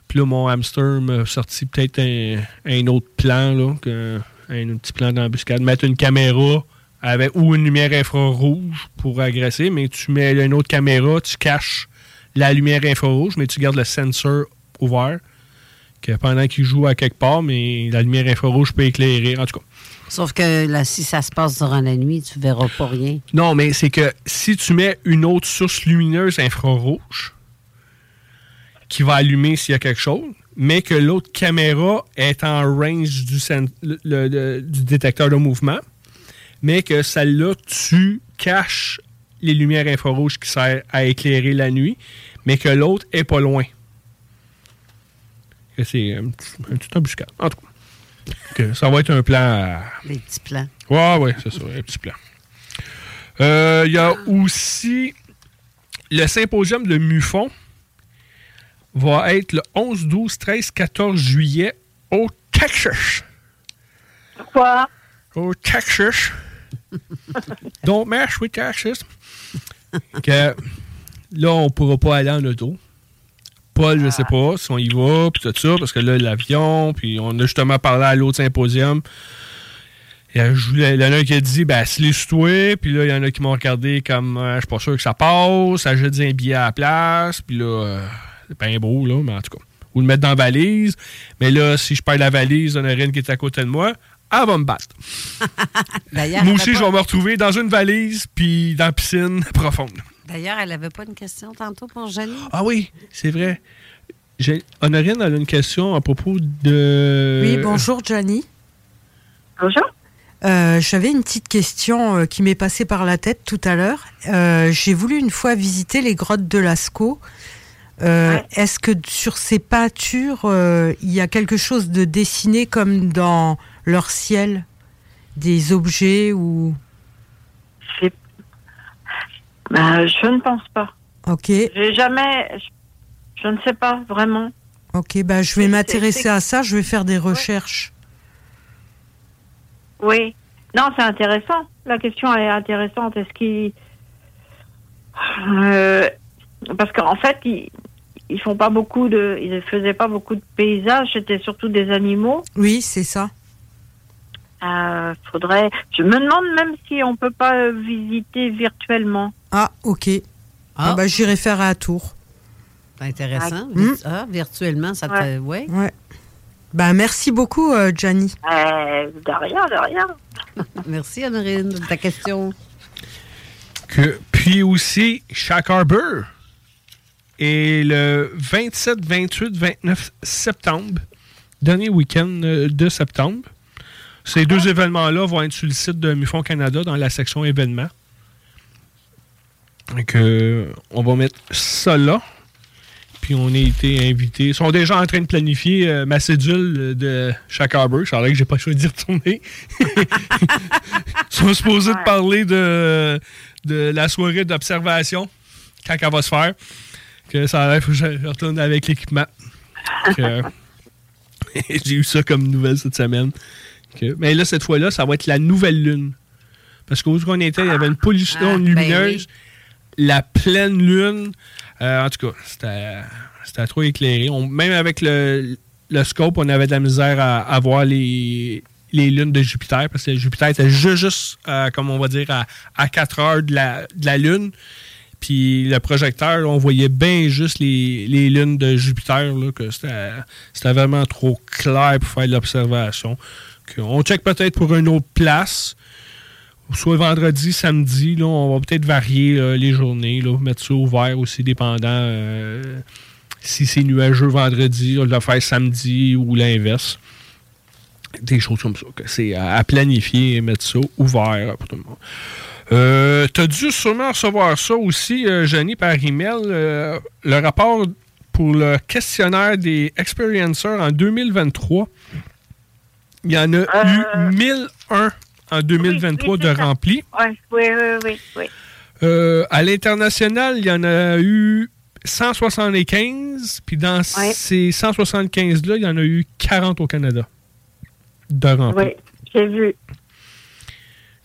Puis là, mon hamster m'a sorti peut-être un, un autre plan, là, que- un, petit plan d'embuscade. Mettre une caméra avec ou une lumière infrarouge pour agresser, mais tu mets une autre caméra, tu caches la lumière infrarouge, mais tu gardes le sensor ouvert. Que pendant qu'il joue à quelque part, mais la lumière infrarouge peut éclairer. En tout cas. Sauf que là, si ça se passe durant la nuit, tu verras pas rien. Non, mais c'est que si tu mets une autre source lumineuse infrarouge qui va allumer s'il y a quelque chose, mais que l'autre caméra est en range du, sen- le- le- le- du détecteur de mouvement, mais que celle-là, tu caches les lumières infrarouges qui servent à éclairer la nuit, mais que l'autre est pas loin. Que C'est un petit, un petit embuscade. En tout cas. Ça va être un plan à- Les petits plans. Ouais, ouais, c'est ça, un petit plan. Euh, Il y a aussi le symposium de MUFON va être le 11, 12, 13, 14 juillet au Texas. Quoi? Au Texas. Don't mess with Texas. que là, on pourra pas aller en auto. Paul, je sais pas si on y va, puis tout ça, parce que là, l'avion, puis on a justement parlé à l'autre symposium. Il y a il y en a un qui a dit, ben, si les toi puis là, il y en a qui m'ont regardé comme, euh, je suis pas sûr que ça passe, ça jette un billet à la place, puis là, euh, c'est bien beau, là, mais en tout cas. Ou le mettre dans la valise. Mais là, si je perds la valise, il y en a une qui est à côté de moi, elle va me battre. D'ailleurs, Moi aussi, je vais me retrouver dans une valise, puis dans la piscine profonde. D'ailleurs, elle avait pas une question tantôt pour Jenny? Ah oui, c'est vrai. J'ai- Honorine, elle a une question à propos de. Oui, bonjour Johnny. Bonjour. Euh, J'avais une petite question euh, qui m'est passée par la tête tout à l'heure. Euh, J'ai voulu une fois visiter les grottes de Lascaux. Euh, Est-ce que sur ces peintures, euh, il y a quelque chose de dessiné comme dans leur ciel? Des objets ou... Ben, je ne pense pas. Ok, J'ai jamais. Je, ne sais pas vraiment. ok, bah, je vais m'intéresser à ça, je vais faire des recherches. Oui. Non, c'est intéressant. La question est intéressante. Est-ce qu'il. Euh, parce qu'en fait, ils, ils font pas beaucoup de, ils faisaient pas beaucoup de paysages, c'était surtout des animaux. Oui, c'est ça. Euh, faudrait. Je me demande même si on peut pas euh, visiter virtuellement. Ah, ok. Ah, bah, j'irai faire à Tours. C'est intéressant. Ah. Ah, virtuellement, ça te. Ouais. Ouais. Ouais. Bah, merci beaucoup, euh, Gianni. Euh, de rien, de rien. Merci, Honorine, de ta question. Que, puis aussi, Shack Harbor. Et le 27, 28, 29 septembre, dernier week-end euh, de septembre, ces deux événements-là vont être sur le site de Mufon Canada dans la section événements. Donc, euh, on va mettre ça là. Puis on a été invités. Ils sont déjà en train de planifier euh, ma cédule de Shack Harbor. C'est vrai que j'ai pas choisi d'y retourner. Ils sont supposés de parler de, de la soirée d'observation quand elle va se faire. Que ça a l'air, faut que je retourne avec l'équipement. Que- J'ai eu ça comme nouvelle cette semaine. Mais là, cette fois-là, ça va être la nouvelle lune. Parce qu'au où on était, il y avait une pollution Ah, ben lumineuse. La pleine lune. Euh, en tout cas, c'était c'était trop éclairé. On- même avec le, le scope, on avait de la misère à, à voir les, les lunes de Jupiter. Parce que Jupiter était juste, juste, euh, comme on va dire, à, à 4 heures de la, de la lune. Puis le projecteur, on voyait bien juste les, lunes de Jupiter, là, que c'était vraiment trop clair pour faire de l'observation. On check peut-être pour une autre place, soit vendredi, samedi, là, on va peut-être varier euh, les journées, là, mettre ça ouvert aussi, dépendant euh, si c'est nuageux vendredi, on le faire samedi ou l'inverse. Des choses comme ça. C'est à planifier et mettre ça ouvert pour tout le monde. Euh, T'as dû sûrement recevoir ça aussi, euh, Jenny, par email. euh, le rapport pour le questionnaire des experiencers en 2023. Il y en a eu 1001 en 2023 de remplis. Oui, oui, oui, oui. Euh, à l'international, il y en a eu 175, puis dans ces 175-là, il y en a eu 40 au Canada de remplis. Oui, j'ai vu.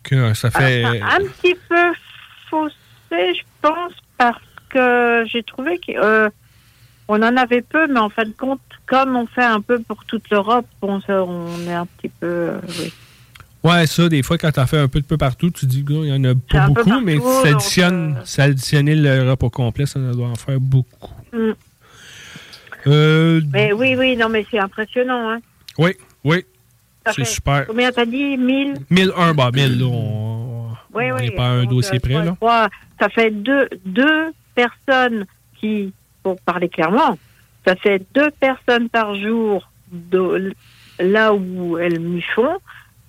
Que, euh, ça fait... Un, un petit peu faussé, je pense, parce que j'ai trouvé qu'on on en avait peu, mais en fin de compte, comme on fait un peu pour toute l'Europe, on, on est un petit peu. euh, oui. Ouais, ça, des fois, quand t'as fait un peu de peu partout, tu dis, il y en a pas beaucoup, mais ça additionner l'Europe au complet, ça doit en faire beaucoup. Mm. Euh, Mais oui, oui, non, mais c'est impressionnant. Hein. oui, oui, c'est super. Combien t'as dit 1000 1001, bah 1000, là, on Oui, on oui. n'est pas à un donc, dossier euh, près, là. trois- ça fait deux, deux personnes qui, pour parler clairement, ça fait deux personnes par jour de, là où elles m'y font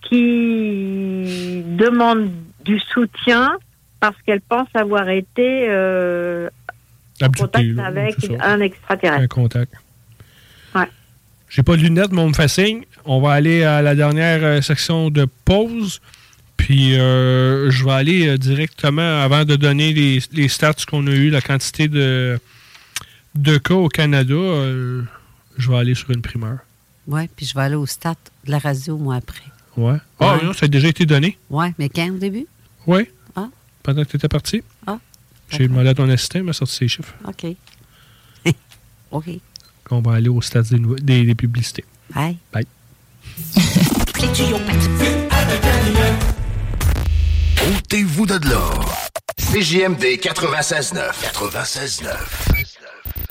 qui demandent du soutien parce qu'elles pensent avoir été euh, en contact avec un extraterrestre. Un contact. J'ai pas de lunettes, mais on me fait signe. On va aller à la dernière euh, section de pause. Puis euh, je vais aller euh, directement, avant de donner les, les stats qu'on a eu, la quantité de, de cas au Canada, euh, je vais aller sur une primeur. Oui, puis je vais aller au stade de la radio, moi, après. Ouais. Ah, Ouais. non, ça a déjà été donné. Oui, mais quand, au début? Oui. Ah. Pendant que tu étais parti. Ah. J'ai demandé à ton assistant, il m'a sorti ses chiffres. OK. OK. On va aller au stade des, des, des publicités. Bye. Bye. Ôtez-vous de l'or. CJMD 96.9. 96.9.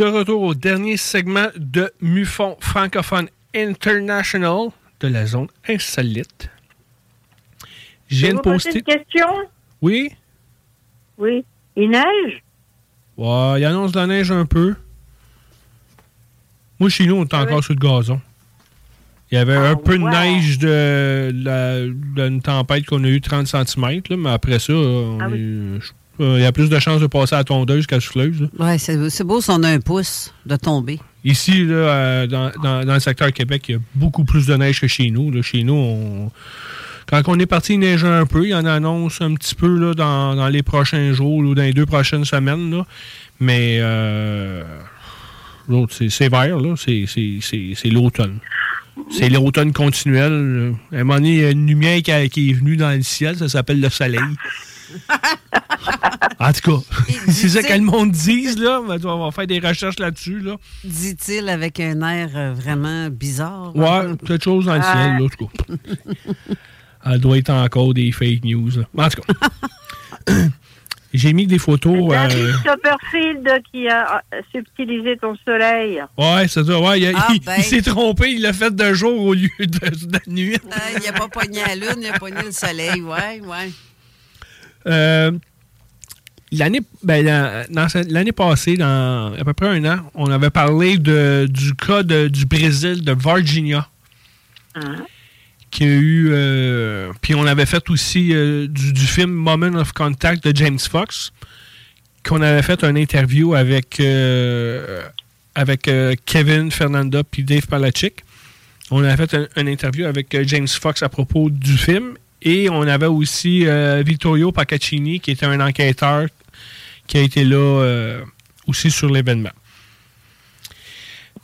De retour au dernier segment de Mufon francophone international de la zone insolite. Poster. une question? Oui? Oui. Il neige? Ouais, il annonce de la neige un peu. Moi, chez nous, on est encore sur le gazon. Il y avait Ah un peu de neige de, la- tempête qu'on a eu 30 cm, mais après ça, on Ah est- je- euh, il y a plus de chances de passer à la tondeuse qu'à la souffleuse. Oui, c'est beau si on a un pouce de tomber. Ici, là, euh, dans, dans- dans le secteur Québec, il y a beaucoup plus de neige que chez nous. là. Chez nous, on- quand on est parti, il neigeait un peu. Il y en annonce un petit peu là, dans, dans les prochains jours ou dans les deux prochaines semaines. là. Mais euh, l'autre, c'est vert. C'est- l'automne. C'est l'automne continuel. À un moment donné, il y a une lumière qui est venue dans le ciel. Ça s'appelle le soleil. En tout cas, c'est ça que le monde dise. Là. Ben, On va faire des recherches là-dessus. Là. Dit-il avec un air euh, vraiment bizarre. Ouais, quelque chose dans le Ah. ciel, là, en tout cas. Elle doit être encore des fake news. là. En tout cas, j'ai mis des photos. Euh, Copperfield qui a euh, subtilisé ton soleil? Ouais, c'est ça. Ouais, il a- Ah, il, ben. il s'est trompé. Il l'a fait de jour au lieu de, de nuit. Euh, il n'a pas pogné la lune, il a pogné le soleil. Ouais, ouais. Euh, L'année ben, passée, dans à peu près un an, on avait parlé du cas du Brésil, de Virginia. A eu. euh, puis on avait fait aussi euh, du, film Moment of Contact de James Fox. Qu'on avait fait une interview avec, Kevin Fernanda puis Dave Palachik. On avait fait un- interview avec James Fox à propos du film. Et on avait aussi euh, Vittorio Paccaccini, qui était un enquêteur qui a été là euh, aussi sur l'événement.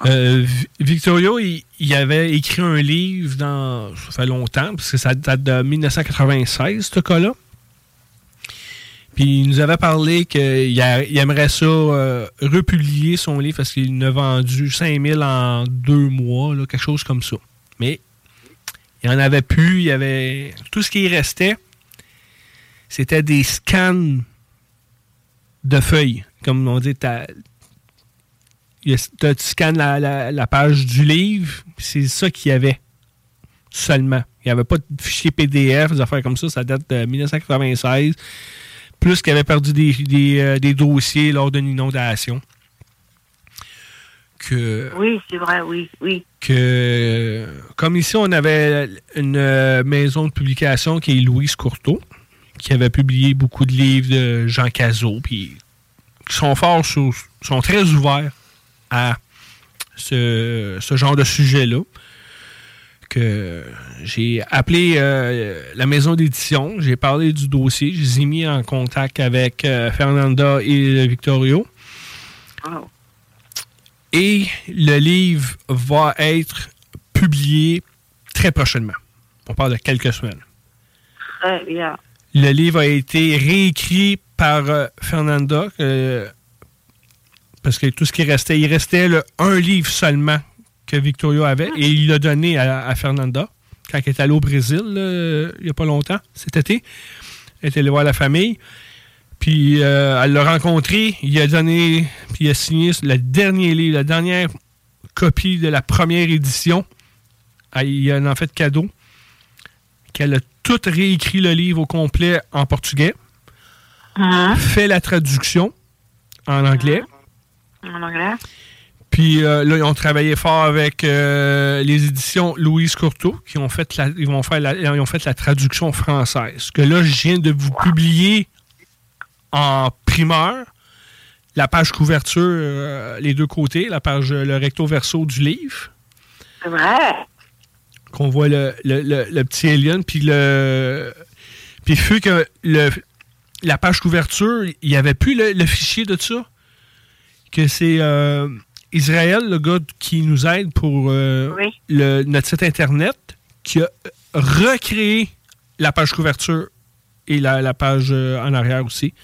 Euh, Vi- Victorio, il, avait écrit un livre dans. Ça fait longtemps, parce que ça date de 1996, ce cas-là. Puis il nous avait parlé qu'il aimerait ça euh, republier son livre parce qu'il en a vendu 5000 en deux mois, là, quelque chose comme ça. Mais il n'y en avait plus. Il y avait. Tout ce qui restait, c'était des scans de feuilles. Comme on dit, tu scannes la, page du livre, c'est ça qu'il y avait seulement. Il n'y avait pas de fichier PDF, des affaires comme ça. Ça date de 1996. Plus qu'il avait perdu euh, des dossiers lors d'une inondation. Que Oui, c'est vrai, oui, oui. que, comme ici, on avait une euh, maison de publication qui est Louise Courteau, qui avait publié beaucoup de livres de Jean Cazot, puis qui sont forts, sur- sont très ouverts à ce, ce genre de sujet-là. Que j'ai appelé euh, la maison d'édition, j'ai parlé du dossier, je les ai mis en contact avec euh, Fernanda et Victorio. Et le livre va être publié très prochainement. On parle de quelques semaines. Très bien. Le livre a été réécrit par euh, Fernanda, euh, parce que tout ce qui restait, il restait le- un livre seulement que Victorio avait, et il l'a donné à, à Fernanda quand elle est allée au Brésil, là, il n'y a pas longtemps, cet été. Elle est allée voir la famille. Puis euh, elle l'a rencontré, il a donné, puis il a signé le dernier livre, la dernière copie de la première édition. Ah, Il en a fait cadeau. Qu'elle a tout réécrit le livre au complet en portugais, fait la traduction en anglais. En anglais. Puis euh, là, ils ont travaillé fort avec euh, les éditions Louise Courteau, qui ont fait la, ils vont faire la, ils ont fait la traduction française. Que là, je viens de vous publier en primeur la page couverture, euh, les deux côtés, la page, le recto verso du livre, C'est vrai. qu'on voit le, le- le- le petit alien, puis le, puis vu que le, la page couverture, il n'y avait plus le, le fichier de ça, que c'est euh, Israël, le gars qui nous aide pour euh, le- notre site internet, qui a recréé la page couverture et la, page euh, en arrière aussi,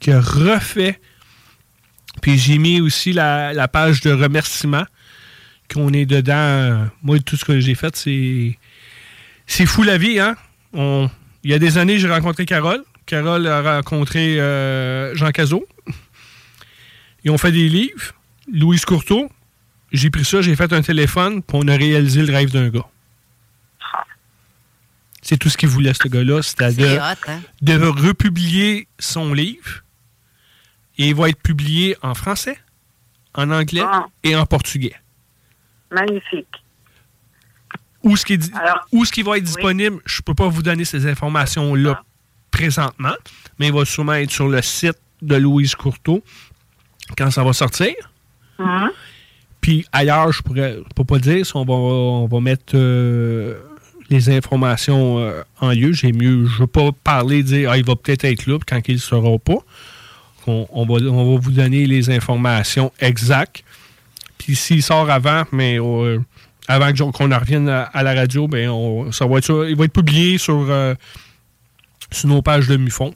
qui a refait. Puis j'ai mis aussi la, page de remerciement qu'on est dedans. Moi, tout ce que j'ai fait, c'est. C'est fou la vie, hein? Il y a des années, j'ai rencontré Carole. Carole a rencontré euh, Jean Cazot. Ils ont fait des livres. Louise Courteau. J'ai pris ça, j'ai fait un téléphone, puis on a réalisé le rêve d'un gars. C'est tout ce qu'il voulait, ce gars-là. C'était de, C'est hot, hein? de republier son livre. Et il va être publié en français, en anglais et en portugais. Magnifique. où ce qui, est, où ce qui va être disponible, je peux pas vous donner ces informations-là présentement, mais il va sûrement être sur le site de Louise Courteau quand ça va sortir. Hum. Puis ailleurs, je pourrais peux pas dire si on va, on va mettre euh, les informations euh, en lieu. J'ai mieux, je veux pas parler, dire ah, il va peut-être être là, quand il ne sera pas. On, on va, on va vous donner les informations exactes. Puis s'il sort avant, mais euh, avant qu'on en revienne à, à la radio, ben on, ça va être sur- il va être publié sur, euh, sur nos pages de MUFON.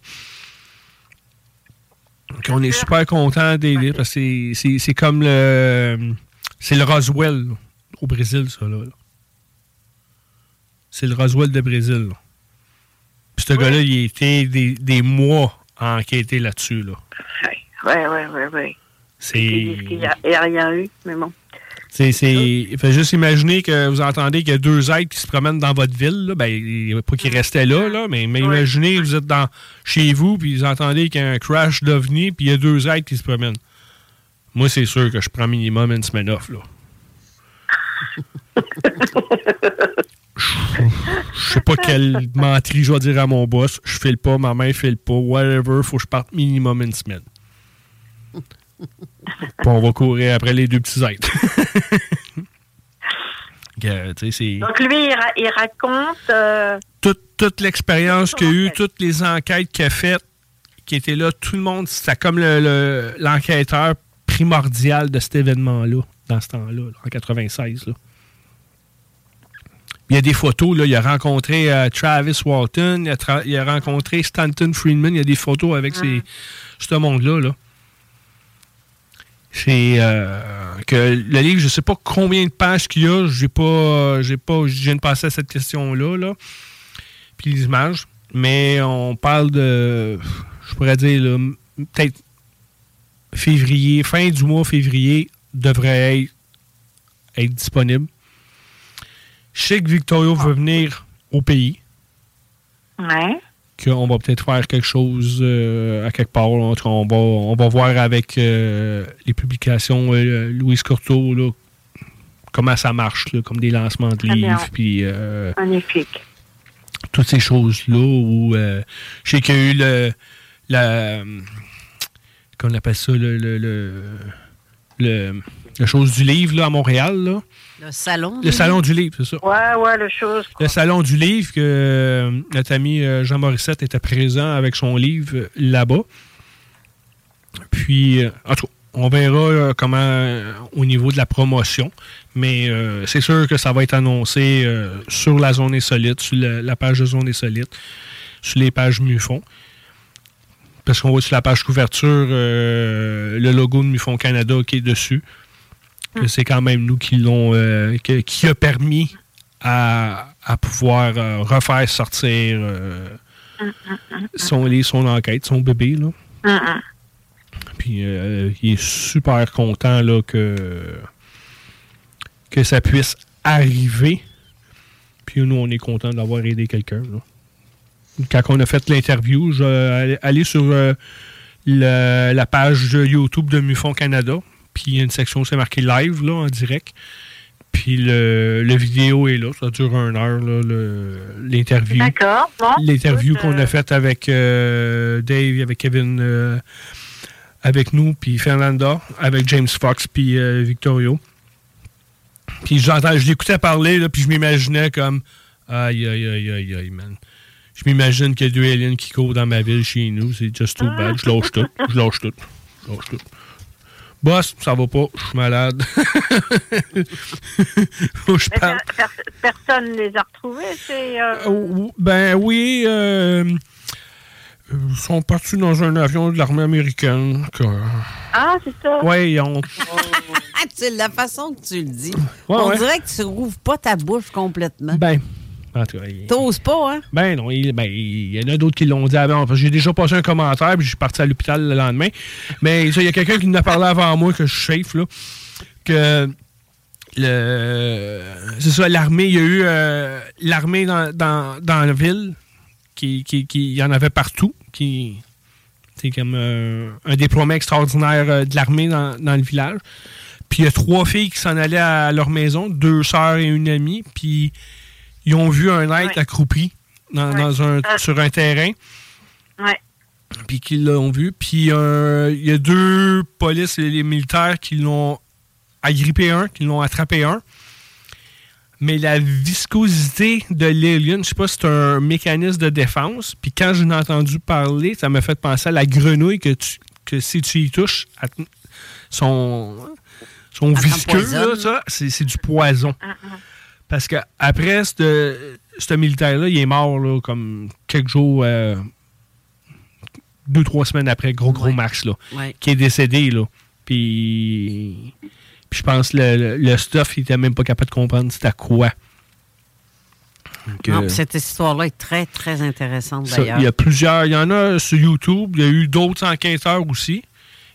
Donc, on est super content d'aider parce que c'est- comme le. C'est le Roswell là, au Brésil, ça. Là, là. C'est le Roswell de Brésil. là. Puis ce gars-là, il a été des, des mois à enquêter là-dessus. Là. Ouais, ouais, ouais, ouais. C'est. Qu'il n'y a, il y a rien eu, mais bon. C'est, c'est, fait juste imaginer que vous entendez qu'il y a deux êtres qui se promènent dans votre ville. Là. Ben, il- pas qu'ils restaient là, là mais, mais imaginez, vous êtes dans, chez vous, puis vous entendez qu'il y a un crash d'OVNI, puis il y a deux êtres qui se promènent. Moi, c'est sûr que je prends minimum une semaine off. Là. Je sais pas quelle menterie je vais dire à mon boss. Je file pas, ma main file pas, whatever. Faut que je parte minimum une semaine. Puis on va courir après les deux petits êtres. Donc lui, il, ra- il raconte. euh, toute, toute l'expérience qu'il a eu, toutes les enquêtes qu'il a faites, qui étaient là, tout le monde, c'était comme le- le- l'enquêteur primordial de cet événement-là, dans ce temps-là, là, en 96. là. Il y a des photos, là, il a rencontré euh, Travis Walton, il a, tra- il a rencontré Stanton Friedman, il y a des photos avec ces, ce monde-là. Là. C'est euh, que le livre, je sais pas combien de pages qu'il y a, j'ai pas, j'ai pas, je viens de passer à cette question-là, là. Puis les images, mais on parle de, je pourrais dire, peut-être février, fin du mois février devrait être, être disponible. Je sais que Victorio veut venir au pays, Ouais. qu'on va peut-être faire quelque chose euh, à quelque part. là. On va, on va voir avec euh, les publications euh, Louise Courteau là, comment ça marche, là, comme des lancements de livres, puis euh, Magnifique. toutes ces choses-là. Où je sais qu'il y a eu le, la, qu'on appelle ça, le, le, le, le- la chose du livre là, à Montréal. Là. Le salon. Le salon du livre, c'est ça. Ouais, ouais, le chose. Le salon du livre, que euh, notre ami euh, Jean Morissette était présent avec son livre euh, là-bas. Puis, euh, en tout cas, on verra euh, comment euh, au niveau de la promotion. Mais euh, c'est sûr que ça va être annoncé euh, sur la zone insolite, sur la, la page de zone insolite, sur les pages MUFON. Parce qu'on voit sur la page couverture euh, le logo de MUFON Canada qui est dessus. Que c'est quand même nous qui l'ont euh, qui a permis à, à pouvoir euh, refaire sortir euh, son livre, son enquête, son bébé. Là. Puis il est super content là, que, que ça puisse arriver. Puis nous, on est content d'avoir aidé quelqu'un. Quand on a fait l'interview, aller sur la page YouTube de MUFON Canada. Puis il y a une section, c'est marqué live là, en direct. Puis le, le vidéo est là, ça dure une heure, l'interview. D'accord. Bon, L'interview qu'on a faite avec euh, Dave, avec Kevin, euh, avec nous, puis Fernanda, avec James Fox, puis euh, Victorio. Puis j'entends, je l'écoutais parler, là, puis je m'imaginais comme aïe, aïe, aïe, aïe, aïe, man. Je m'imagine qu'il y a deux aliens qui courent dans ma ville chez nous. C'est just too bad. Je lâche tout. Je lâche tout. Je lâche tout. Boss, ça va pas. Je suis malade. Faut que je mais parle. per- per- personne ne les a retrouvés, c'est. euh, Oh, Ben oui, euh, ils sont partis dans un avion de l'armée américaine. que- Ah, c'est ça. Ouais, ils ont. Ah, la façon que tu le dis, Ouais, on ouais. dirait que tu rouvres pas ta bouche complètement. Ben, en tout cas, il- T'oses pas, hein? Ben non, il, ben, il y en a d'autres qui l'ont dit avant. J'ai déjà passé un commentaire, puis je suis parti à l'hôpital le lendemain. Mais il y a quelqu'un qui en a parlé avant moi, que je chauffe, là, que le, c'est ça, l'armée, il y a eu euh, l'armée dans, dans, dans la ville, qui, qui, qui- il y en avait partout, qui c'est comme euh, un déploiement extraordinaire euh, de l'armée dans, dans le village. Puis il y a trois filles qui s'en allaient à leur maison, deux sœurs et une amie. Puis ils ont vu un être accroupi dans, dans un, Ah. sur un terrain. Ouais. Puis qu'ils l'ont vu. Puis euh, il y a deux polices et les militaires qui l'ont agrippé un, qui l'ont attrapé un. Mais la viscosité de l'alien, je sais pas si c'est un mécanisme de défense. Puis quand je l'ai entendu parler, ça m'a fait penser à la grenouille que, tu, que si tu y touches, son, visqueux, là, ça, c'est c'est du poison. Parce que après ce militaire-là, il est mort là, comme quelques jours, euh, deux, trois semaines après, gros, gros max, là, Ouais. qui est décédé. Là. Puis, puis je pense que le, le, stuff, il était même pas capable de comprendre c'était quoi. Donc, Non, euh, cette histoire-là est très, très intéressante d'ailleurs. il y a plusieurs, il y en a sur YouTube, il y a eu d'autres enquêteurs aussi.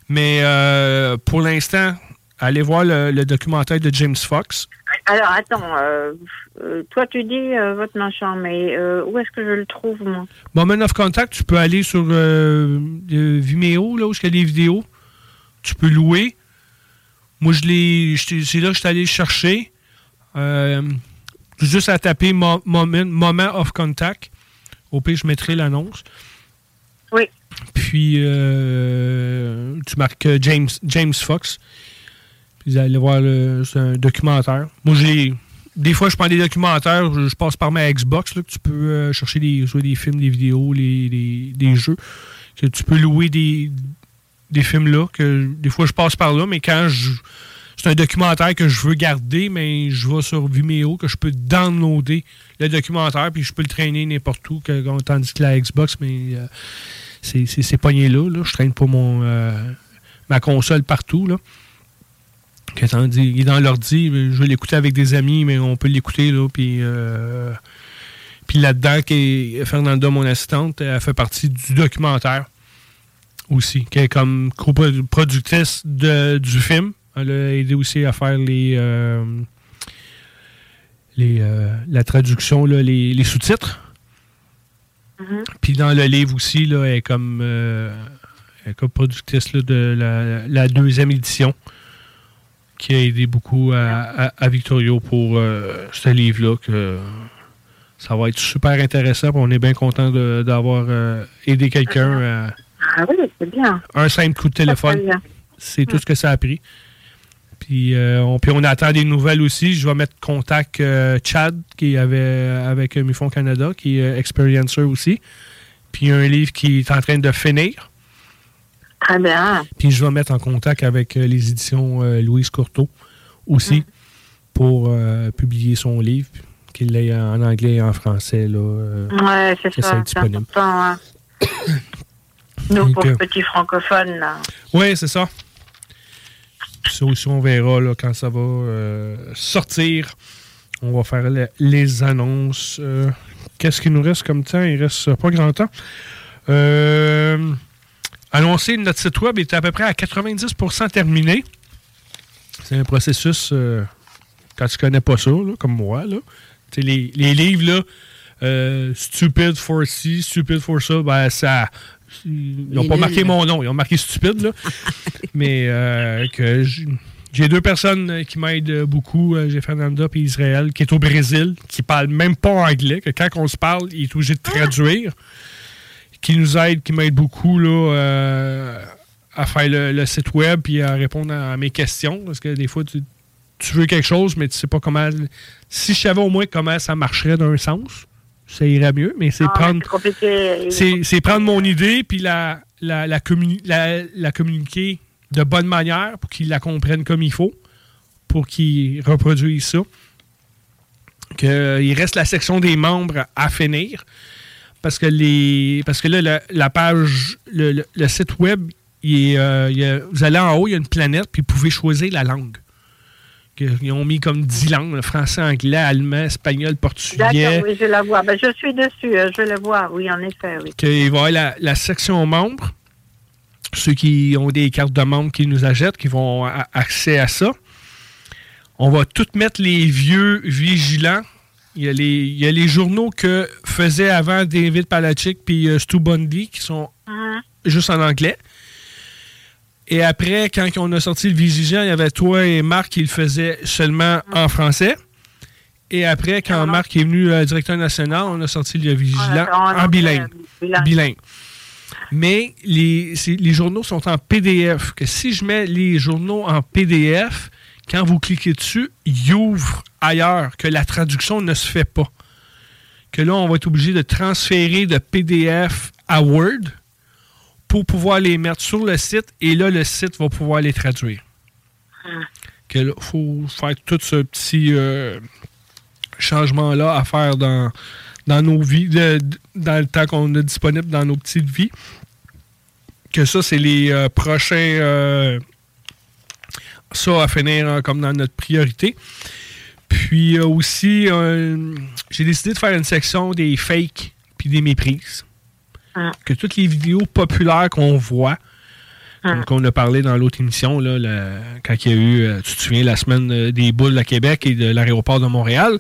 Mais euh, pour l'instant, allez voir le, le documentaire de James Fox. Alors, attends, euh, euh, toi, tu dis euh, votre machin, mais euh, où est-ce que je le trouve, moi? Moment of Contact, tu peux aller sur Vimeo, là où il y a des vidéos. Tu peux louer. Moi, je l'ai. C'est là que je suis allé chercher. Juste à taper mo- moment, moment of Contact. Au pire, je mettrai l'annonce. Oui. Puis, euh, tu marques James, James Fox. Puis, vous allez voir, c'est un documentaire. Moi, j'ai. Des fois, je prends des documentaires, je, passe par ma Xbox, là, que tu peux euh, chercher des, soit des films, des vidéos, les, les- des jeux. Que tu peux louer des, des films là, que des fois, je passe par là, mais quand je. C'est un documentaire que je veux garder, mais je vais sur Vimeo, que je peux downloader le documentaire, puis je peux le traîner n'importe où, que, tandis que la Xbox, mais euh, c'est pogné là, là. Je traîne pas mon, euh, ma console partout. Là. Il est dans l'ordi, je vais l'écouter avec des amis, mais on peut l'écouter. là, Puis euh, puis là-dedans, Fernanda, mon assistante, elle fait partie du documentaire aussi, qui est comme coproductrice de, du film. Elle a aidé aussi à faire les, euh, les euh, la traduction, là, les, les sous-titres. Puis dans le livre aussi, là, elle est comme, euh, elle est comme productrice là, de la, la deuxième édition qui a aidé beaucoup à, à- à Victorio pour euh, ce livre-là. que Ça va être super intéressant. On est bien content d'avoir euh, aidé quelqu'un Ah oui, c'est bien. un simple coup de téléphone. C'est tout ce que ça a pris. Puis, euh, on, puis on attend des nouvelles aussi. Je vais mettre contact euh, Chad, qui avait avec Mufon Canada, qui est experiencer aussi. Puis il y a un livre qui est en train de finir. Très bien. Puis je vais mettre en contact avec euh, les éditions euh, Louise Courteau aussi pour euh, publier son livre, qu'il l'ait en anglais et en français. Là, Ouais, c'est ça. C'est important. hein. Nous, Donc, pour petits francophones, là. Oui, c'est ça. Ça aussi, on verra là, quand ça va sortir. On va faire le- les annonces. Qu'est-ce qu'il nous reste comme temps? Il reste pas grand temps. Euh, annoncer notre site web est à peu près à 90% terminé. C'est un processus, euh, quand tu connais pas ça, là, comme moi, là. Les, les livres, là, euh, Stupid for ci, Stupid for ça, ben ça... Ils n'ont pas marqué mon nom, ils ont marqué stupide, là. Mais euh, que j'ai deux personnes euh, qui m'aident beaucoup. J'ai Fernanda et Israël, qui est au Brésil, qui parle même pas anglais, que quand on se parle, il est obligé de traduire. Qui nous aide, qui m'aide beaucoup là, euh, à faire le, le site web puis à répondre à, mes questions. Parce que des fois, tu, tu veux quelque chose, mais tu sais pas comment. Si je savais au moins comment ça marcherait d'un sens, ça irait mieux. Mais c'est mais prendre. c'est prendre mon idée puis la, la, la, communi- la- la communiquer de bonne manière pour qu'ils la comprennent comme il faut, pour qu'ils reproduisent ça. Que, il reste la section des membres à finir. Parce que les parce que là, la, la page, le, le- le site web, il est, euh, il a- vous allez en haut, il y a une planète, puis vous pouvez choisir la langue. Ils ont mis comme 10 langues, le français, anglais, allemand, espagnol, portugais. D'accord, oui, je la vois. Ben, je suis dessus, euh, je la vois, oui, en effet, oui. qu'il va y avoir la, la section membres. Ceux qui ont des cartes de membres qui nous achètent, qui vont avoir accès à ça. On va tout mettre les vieux vigilants. Il y a les, il y a les journaux que faisait avant David Palachik puis euh, Stu Bundy qui sont juste en anglais. Et après, quand on a sorti le Vigilant, il y avait toi et Marc qui le faisaient seulement en français. Et après, quand Marc est venu euh, directeur national, on a sorti le Vigilant en bilingue. bilingue. Mais les, les journaux sont en PDF. Que si je mets les journaux en PDF, quand vous cliquez dessus, ils ouvrent ailleurs, que la traduction ne se fait pas. Que là, on va être obligé de transférer de PDF à Word pour pouvoir les mettre sur le site et là, le site va pouvoir les traduire. Que là, faut faire tout ce petit euh, changement-là à faire dans, dans nos vies, de- dans le temps qu'on a disponible dans nos petites vies. Que ça, c'est les euh, prochains. euh, ça à finir euh, comme dans notre priorité. Puis euh, aussi, euh, j'ai décidé de faire une section des fakes puis des méprises. Que toutes les vidéos populaires qu'on voit, comme qu'on a parlé dans l'autre émission, là, le- quand il y a eu, euh, tu te souviens, la semaine des boules à Québec et de l'aéroport de Montréal,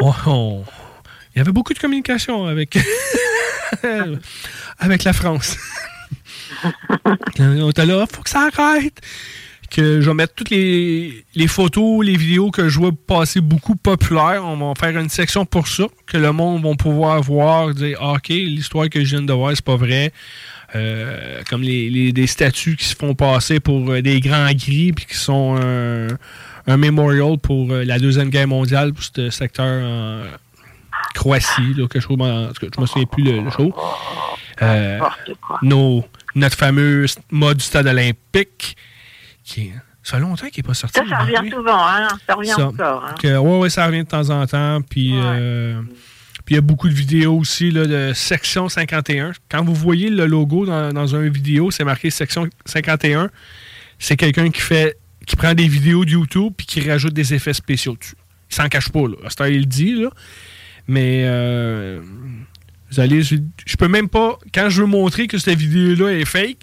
on- on- il y avait beaucoup de communication avec, avec la France. on était là, faut que ça arrête. Que je vais mettre toutes les, les photos, les vidéos que je vois passer beaucoup populaires. On va faire une section pour ça, que le monde va pouvoir voir, dire Ah, OK, l'histoire que je viens de voir, c'est pas vrai. Euh, comme les, les- des statues qui se font passer pour euh, des grands gris, puis qui sont un, un memorial pour euh, la Deuxième Guerre mondiale, pour ce secteur en Croatie, là, quelque chose, en tout cas, je me souviens plus le, le show. Euh, nos, notre fameux mode du stade olympique, ça fait longtemps qu'il n'est pas sorti. Ça, ça revient souvent, hein. Ça revient Ça. encore. hein. Que, ouais, ça revient de temps en temps. Puis euh, puis il y a beaucoup de vidéos aussi là, de section 51. Quand vous voyez le logo dans, dans une vidéo, c'est marqué section 51. C'est quelqu'un qui fait qui prend des vidéos de YouTube puis qui rajoute des effets spéciaux dessus. Il s'en cache pas, là. À il le dit, là. Mais euh, vous allez. Je, je peux même pas. Quand je veux montrer que cette vidéo-là est fake,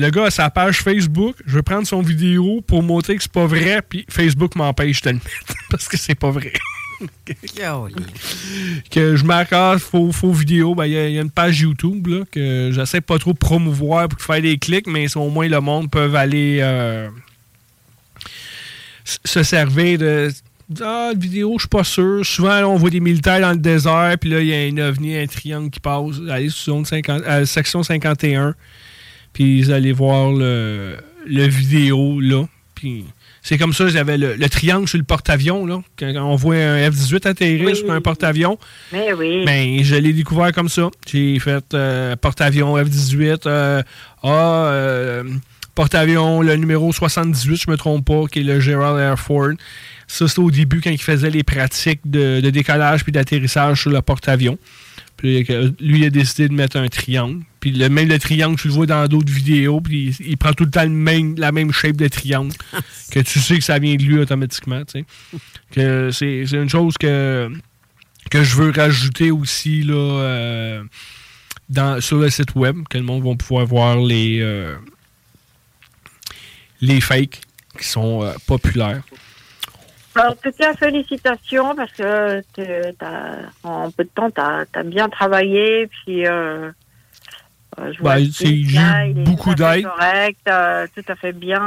le gars a sa page Facebook, je veux prendre son vidéo pour montrer que c'est pas vrai, puis Facebook m'empêche de le mettre parce que c'est pas vrai. que je ah, faux, faux vidéo, ben, il y, a- il y a une page YouTube là, que j'essaie pas trop de promouvoir pour faire des clics, mais au moins le monde peut aller euh, se servir de ah, vidéo, je suis pas sûr. Souvent, là, on voit des militaires dans le désert, puis là, il y a un ovni, un triangle qui passe. Allez sur zone 50, euh, section 51, puis vous allez voir le, le vidéo, là. Puis c'est comme ça, j'avais le, le triangle sur le porte-avions, là. Quand on voit un F-18 atterrir Oui. sur un porte-avions, Mais oui. ben, je l'ai découvert comme ça. J'ai fait euh, porte-avions F-18, euh, ah, euh, porte-avions, le numéro 78, je me trompe pas, qui est le Gerald Air Ford. Ça, c'était au début quand il faisait les pratiques de, de décollage puis d'atterrissage sur le porte-avions. Puis lui, il a décidé de mettre un triangle. Puis le, même le triangle, tu le vois dans d'autres vidéos, puis il, il prend tout le temps le même, la même shape de triangle. que tu sais que ça vient de lui automatiquement, tu sais. Que c'est c'est une chose que que je veux rajouter aussi là, euh, dans, sur le site web, que le monde va pouvoir voir les, euh, les fakes qui sont euh, populaires. Alors, en tout cas, félicitations parce que t'as- en peu de temps, tu as, bien travaillé. Puis, euh, je que c'est- beaucoup d'aide. correct, euh, tout à fait bien.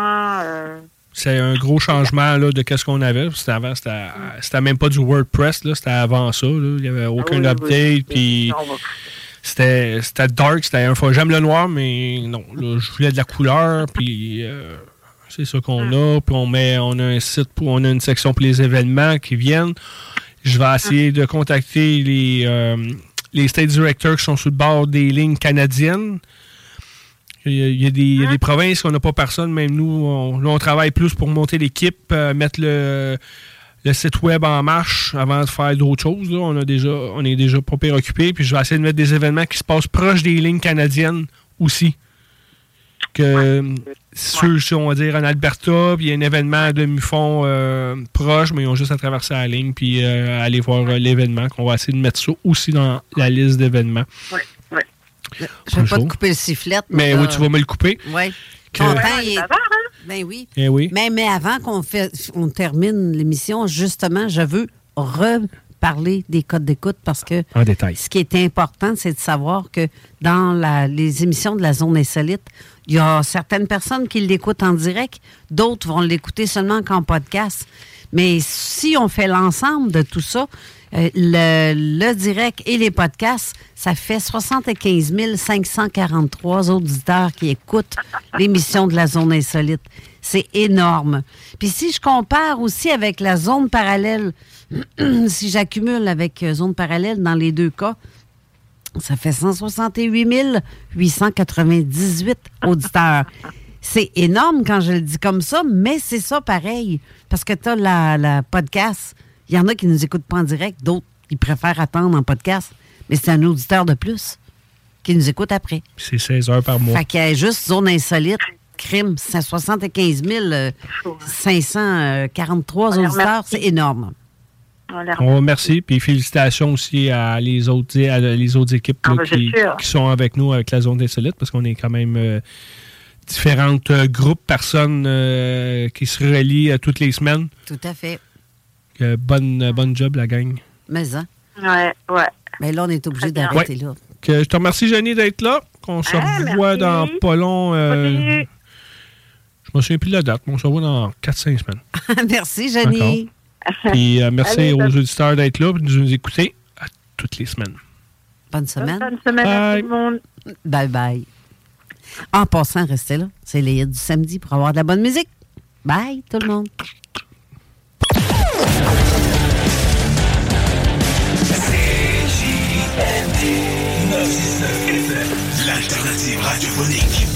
euh, C'est un gros changement là, de ce qu'on avait. C'était avant, c'était même pas du WordPress, c'était avant ça. là. Il n'y avait aucun oui, oui, update. c'était c'était dark, c'était un fois. J'aime le noir, mais non. là, je voulais de la couleur, puis euh, c'est ça qu'on a. Puis on met, on a un site, pour, on a une section pour les événements qui viennent. Je vais essayer de contacter les, les state directors qui sont sur le bord des lignes canadiennes. Il y a, il y a des, il y a des provinces où on n'a pas personne, même nous, on, là, on travaille plus pour monter l'équipe, euh, mettre le, le site web en marche avant de faire d'autres choses. là. On, a déjà, on est déjà pas pire occupé. Puis je vais essayer de mettre des événements qui se passent proches des lignes canadiennes aussi. Que ceux, si on va dire, en Alberta, puis il y a un événement de demi-fond euh, proche, mais ils ont juste à traverser la ligne puis euh, aller voir euh, l'événement. Qu'on va essayer de mettre ça aussi dans la liste d'événements. ouais, ouais. Je vais pas te couper le sifflet. Mais oui, tu vas me le couper. Oui. Que- Ouais, est- hein? Ben oui. Eh oui. Mais, mais avant qu'on fait, on termine l'émission, justement, je veux reparler des codes d'écoute parce que En détail. ce qui est important, c'est de savoir que dans la- les émissions de la zone insolite, Il y a certaines personnes qui l'écoutent en direct, d'autres vont l'écouter seulement qu'en podcast. Mais si on fait l'ensemble de tout ça, euh, le, le direct et les podcasts, ça fait 75 543 auditeurs qui écoutent l'émission de la zone insolite. C'est énorme. Puis si je compare aussi avec la zone parallèle, si j'accumule avec euh, zone parallèle dans les deux cas, ça fait 168 898 auditeurs. C'est énorme quand je le dis comme ça, mais c'est ça pareil. Parce que tu as la, la podcast. Il y en a qui nous écoutent pas en direct, d'autres, ils préfèrent attendre en podcast. Mais c'est un auditeur de plus qui nous écoute après. C'est 16 heures par mois. Fait qu'il y a juste zone insolite, crime, c'est 75 543 auditeurs. C'est énorme. On remercie, puis félicitations aussi à les autres, à les autres équipes Ah, là, ben, qui, sont avec nous avec la zone insolite, parce qu'on est quand même euh, différentes euh, groupes, personnes euh, qui se relient euh, toutes les semaines. Tout à fait. Euh, bonne, euh, bonne job, la gang. Mais, hein? Ouais, ouais. Mais là, on est obligé d'arrêter Ouais. là. Que je te remercie, Jenny, d'être là. Qu'on se Ah, revoit merci. dans pas long. euh, je me souviens plus de la date, mais on se revoit dans 4-5 semaines. Merci, Jenny. Puis euh, merci Allez, aux bonne- auditeurs d'être là et de nous écouter à toutes les semaines. Bonne semaine. Bonne semaine à tout le monde. Bye bye. En passant, restez là. C'est les hits du samedi pour avoir de la bonne musique. Bye, tout le monde. L'alternative radiophonique.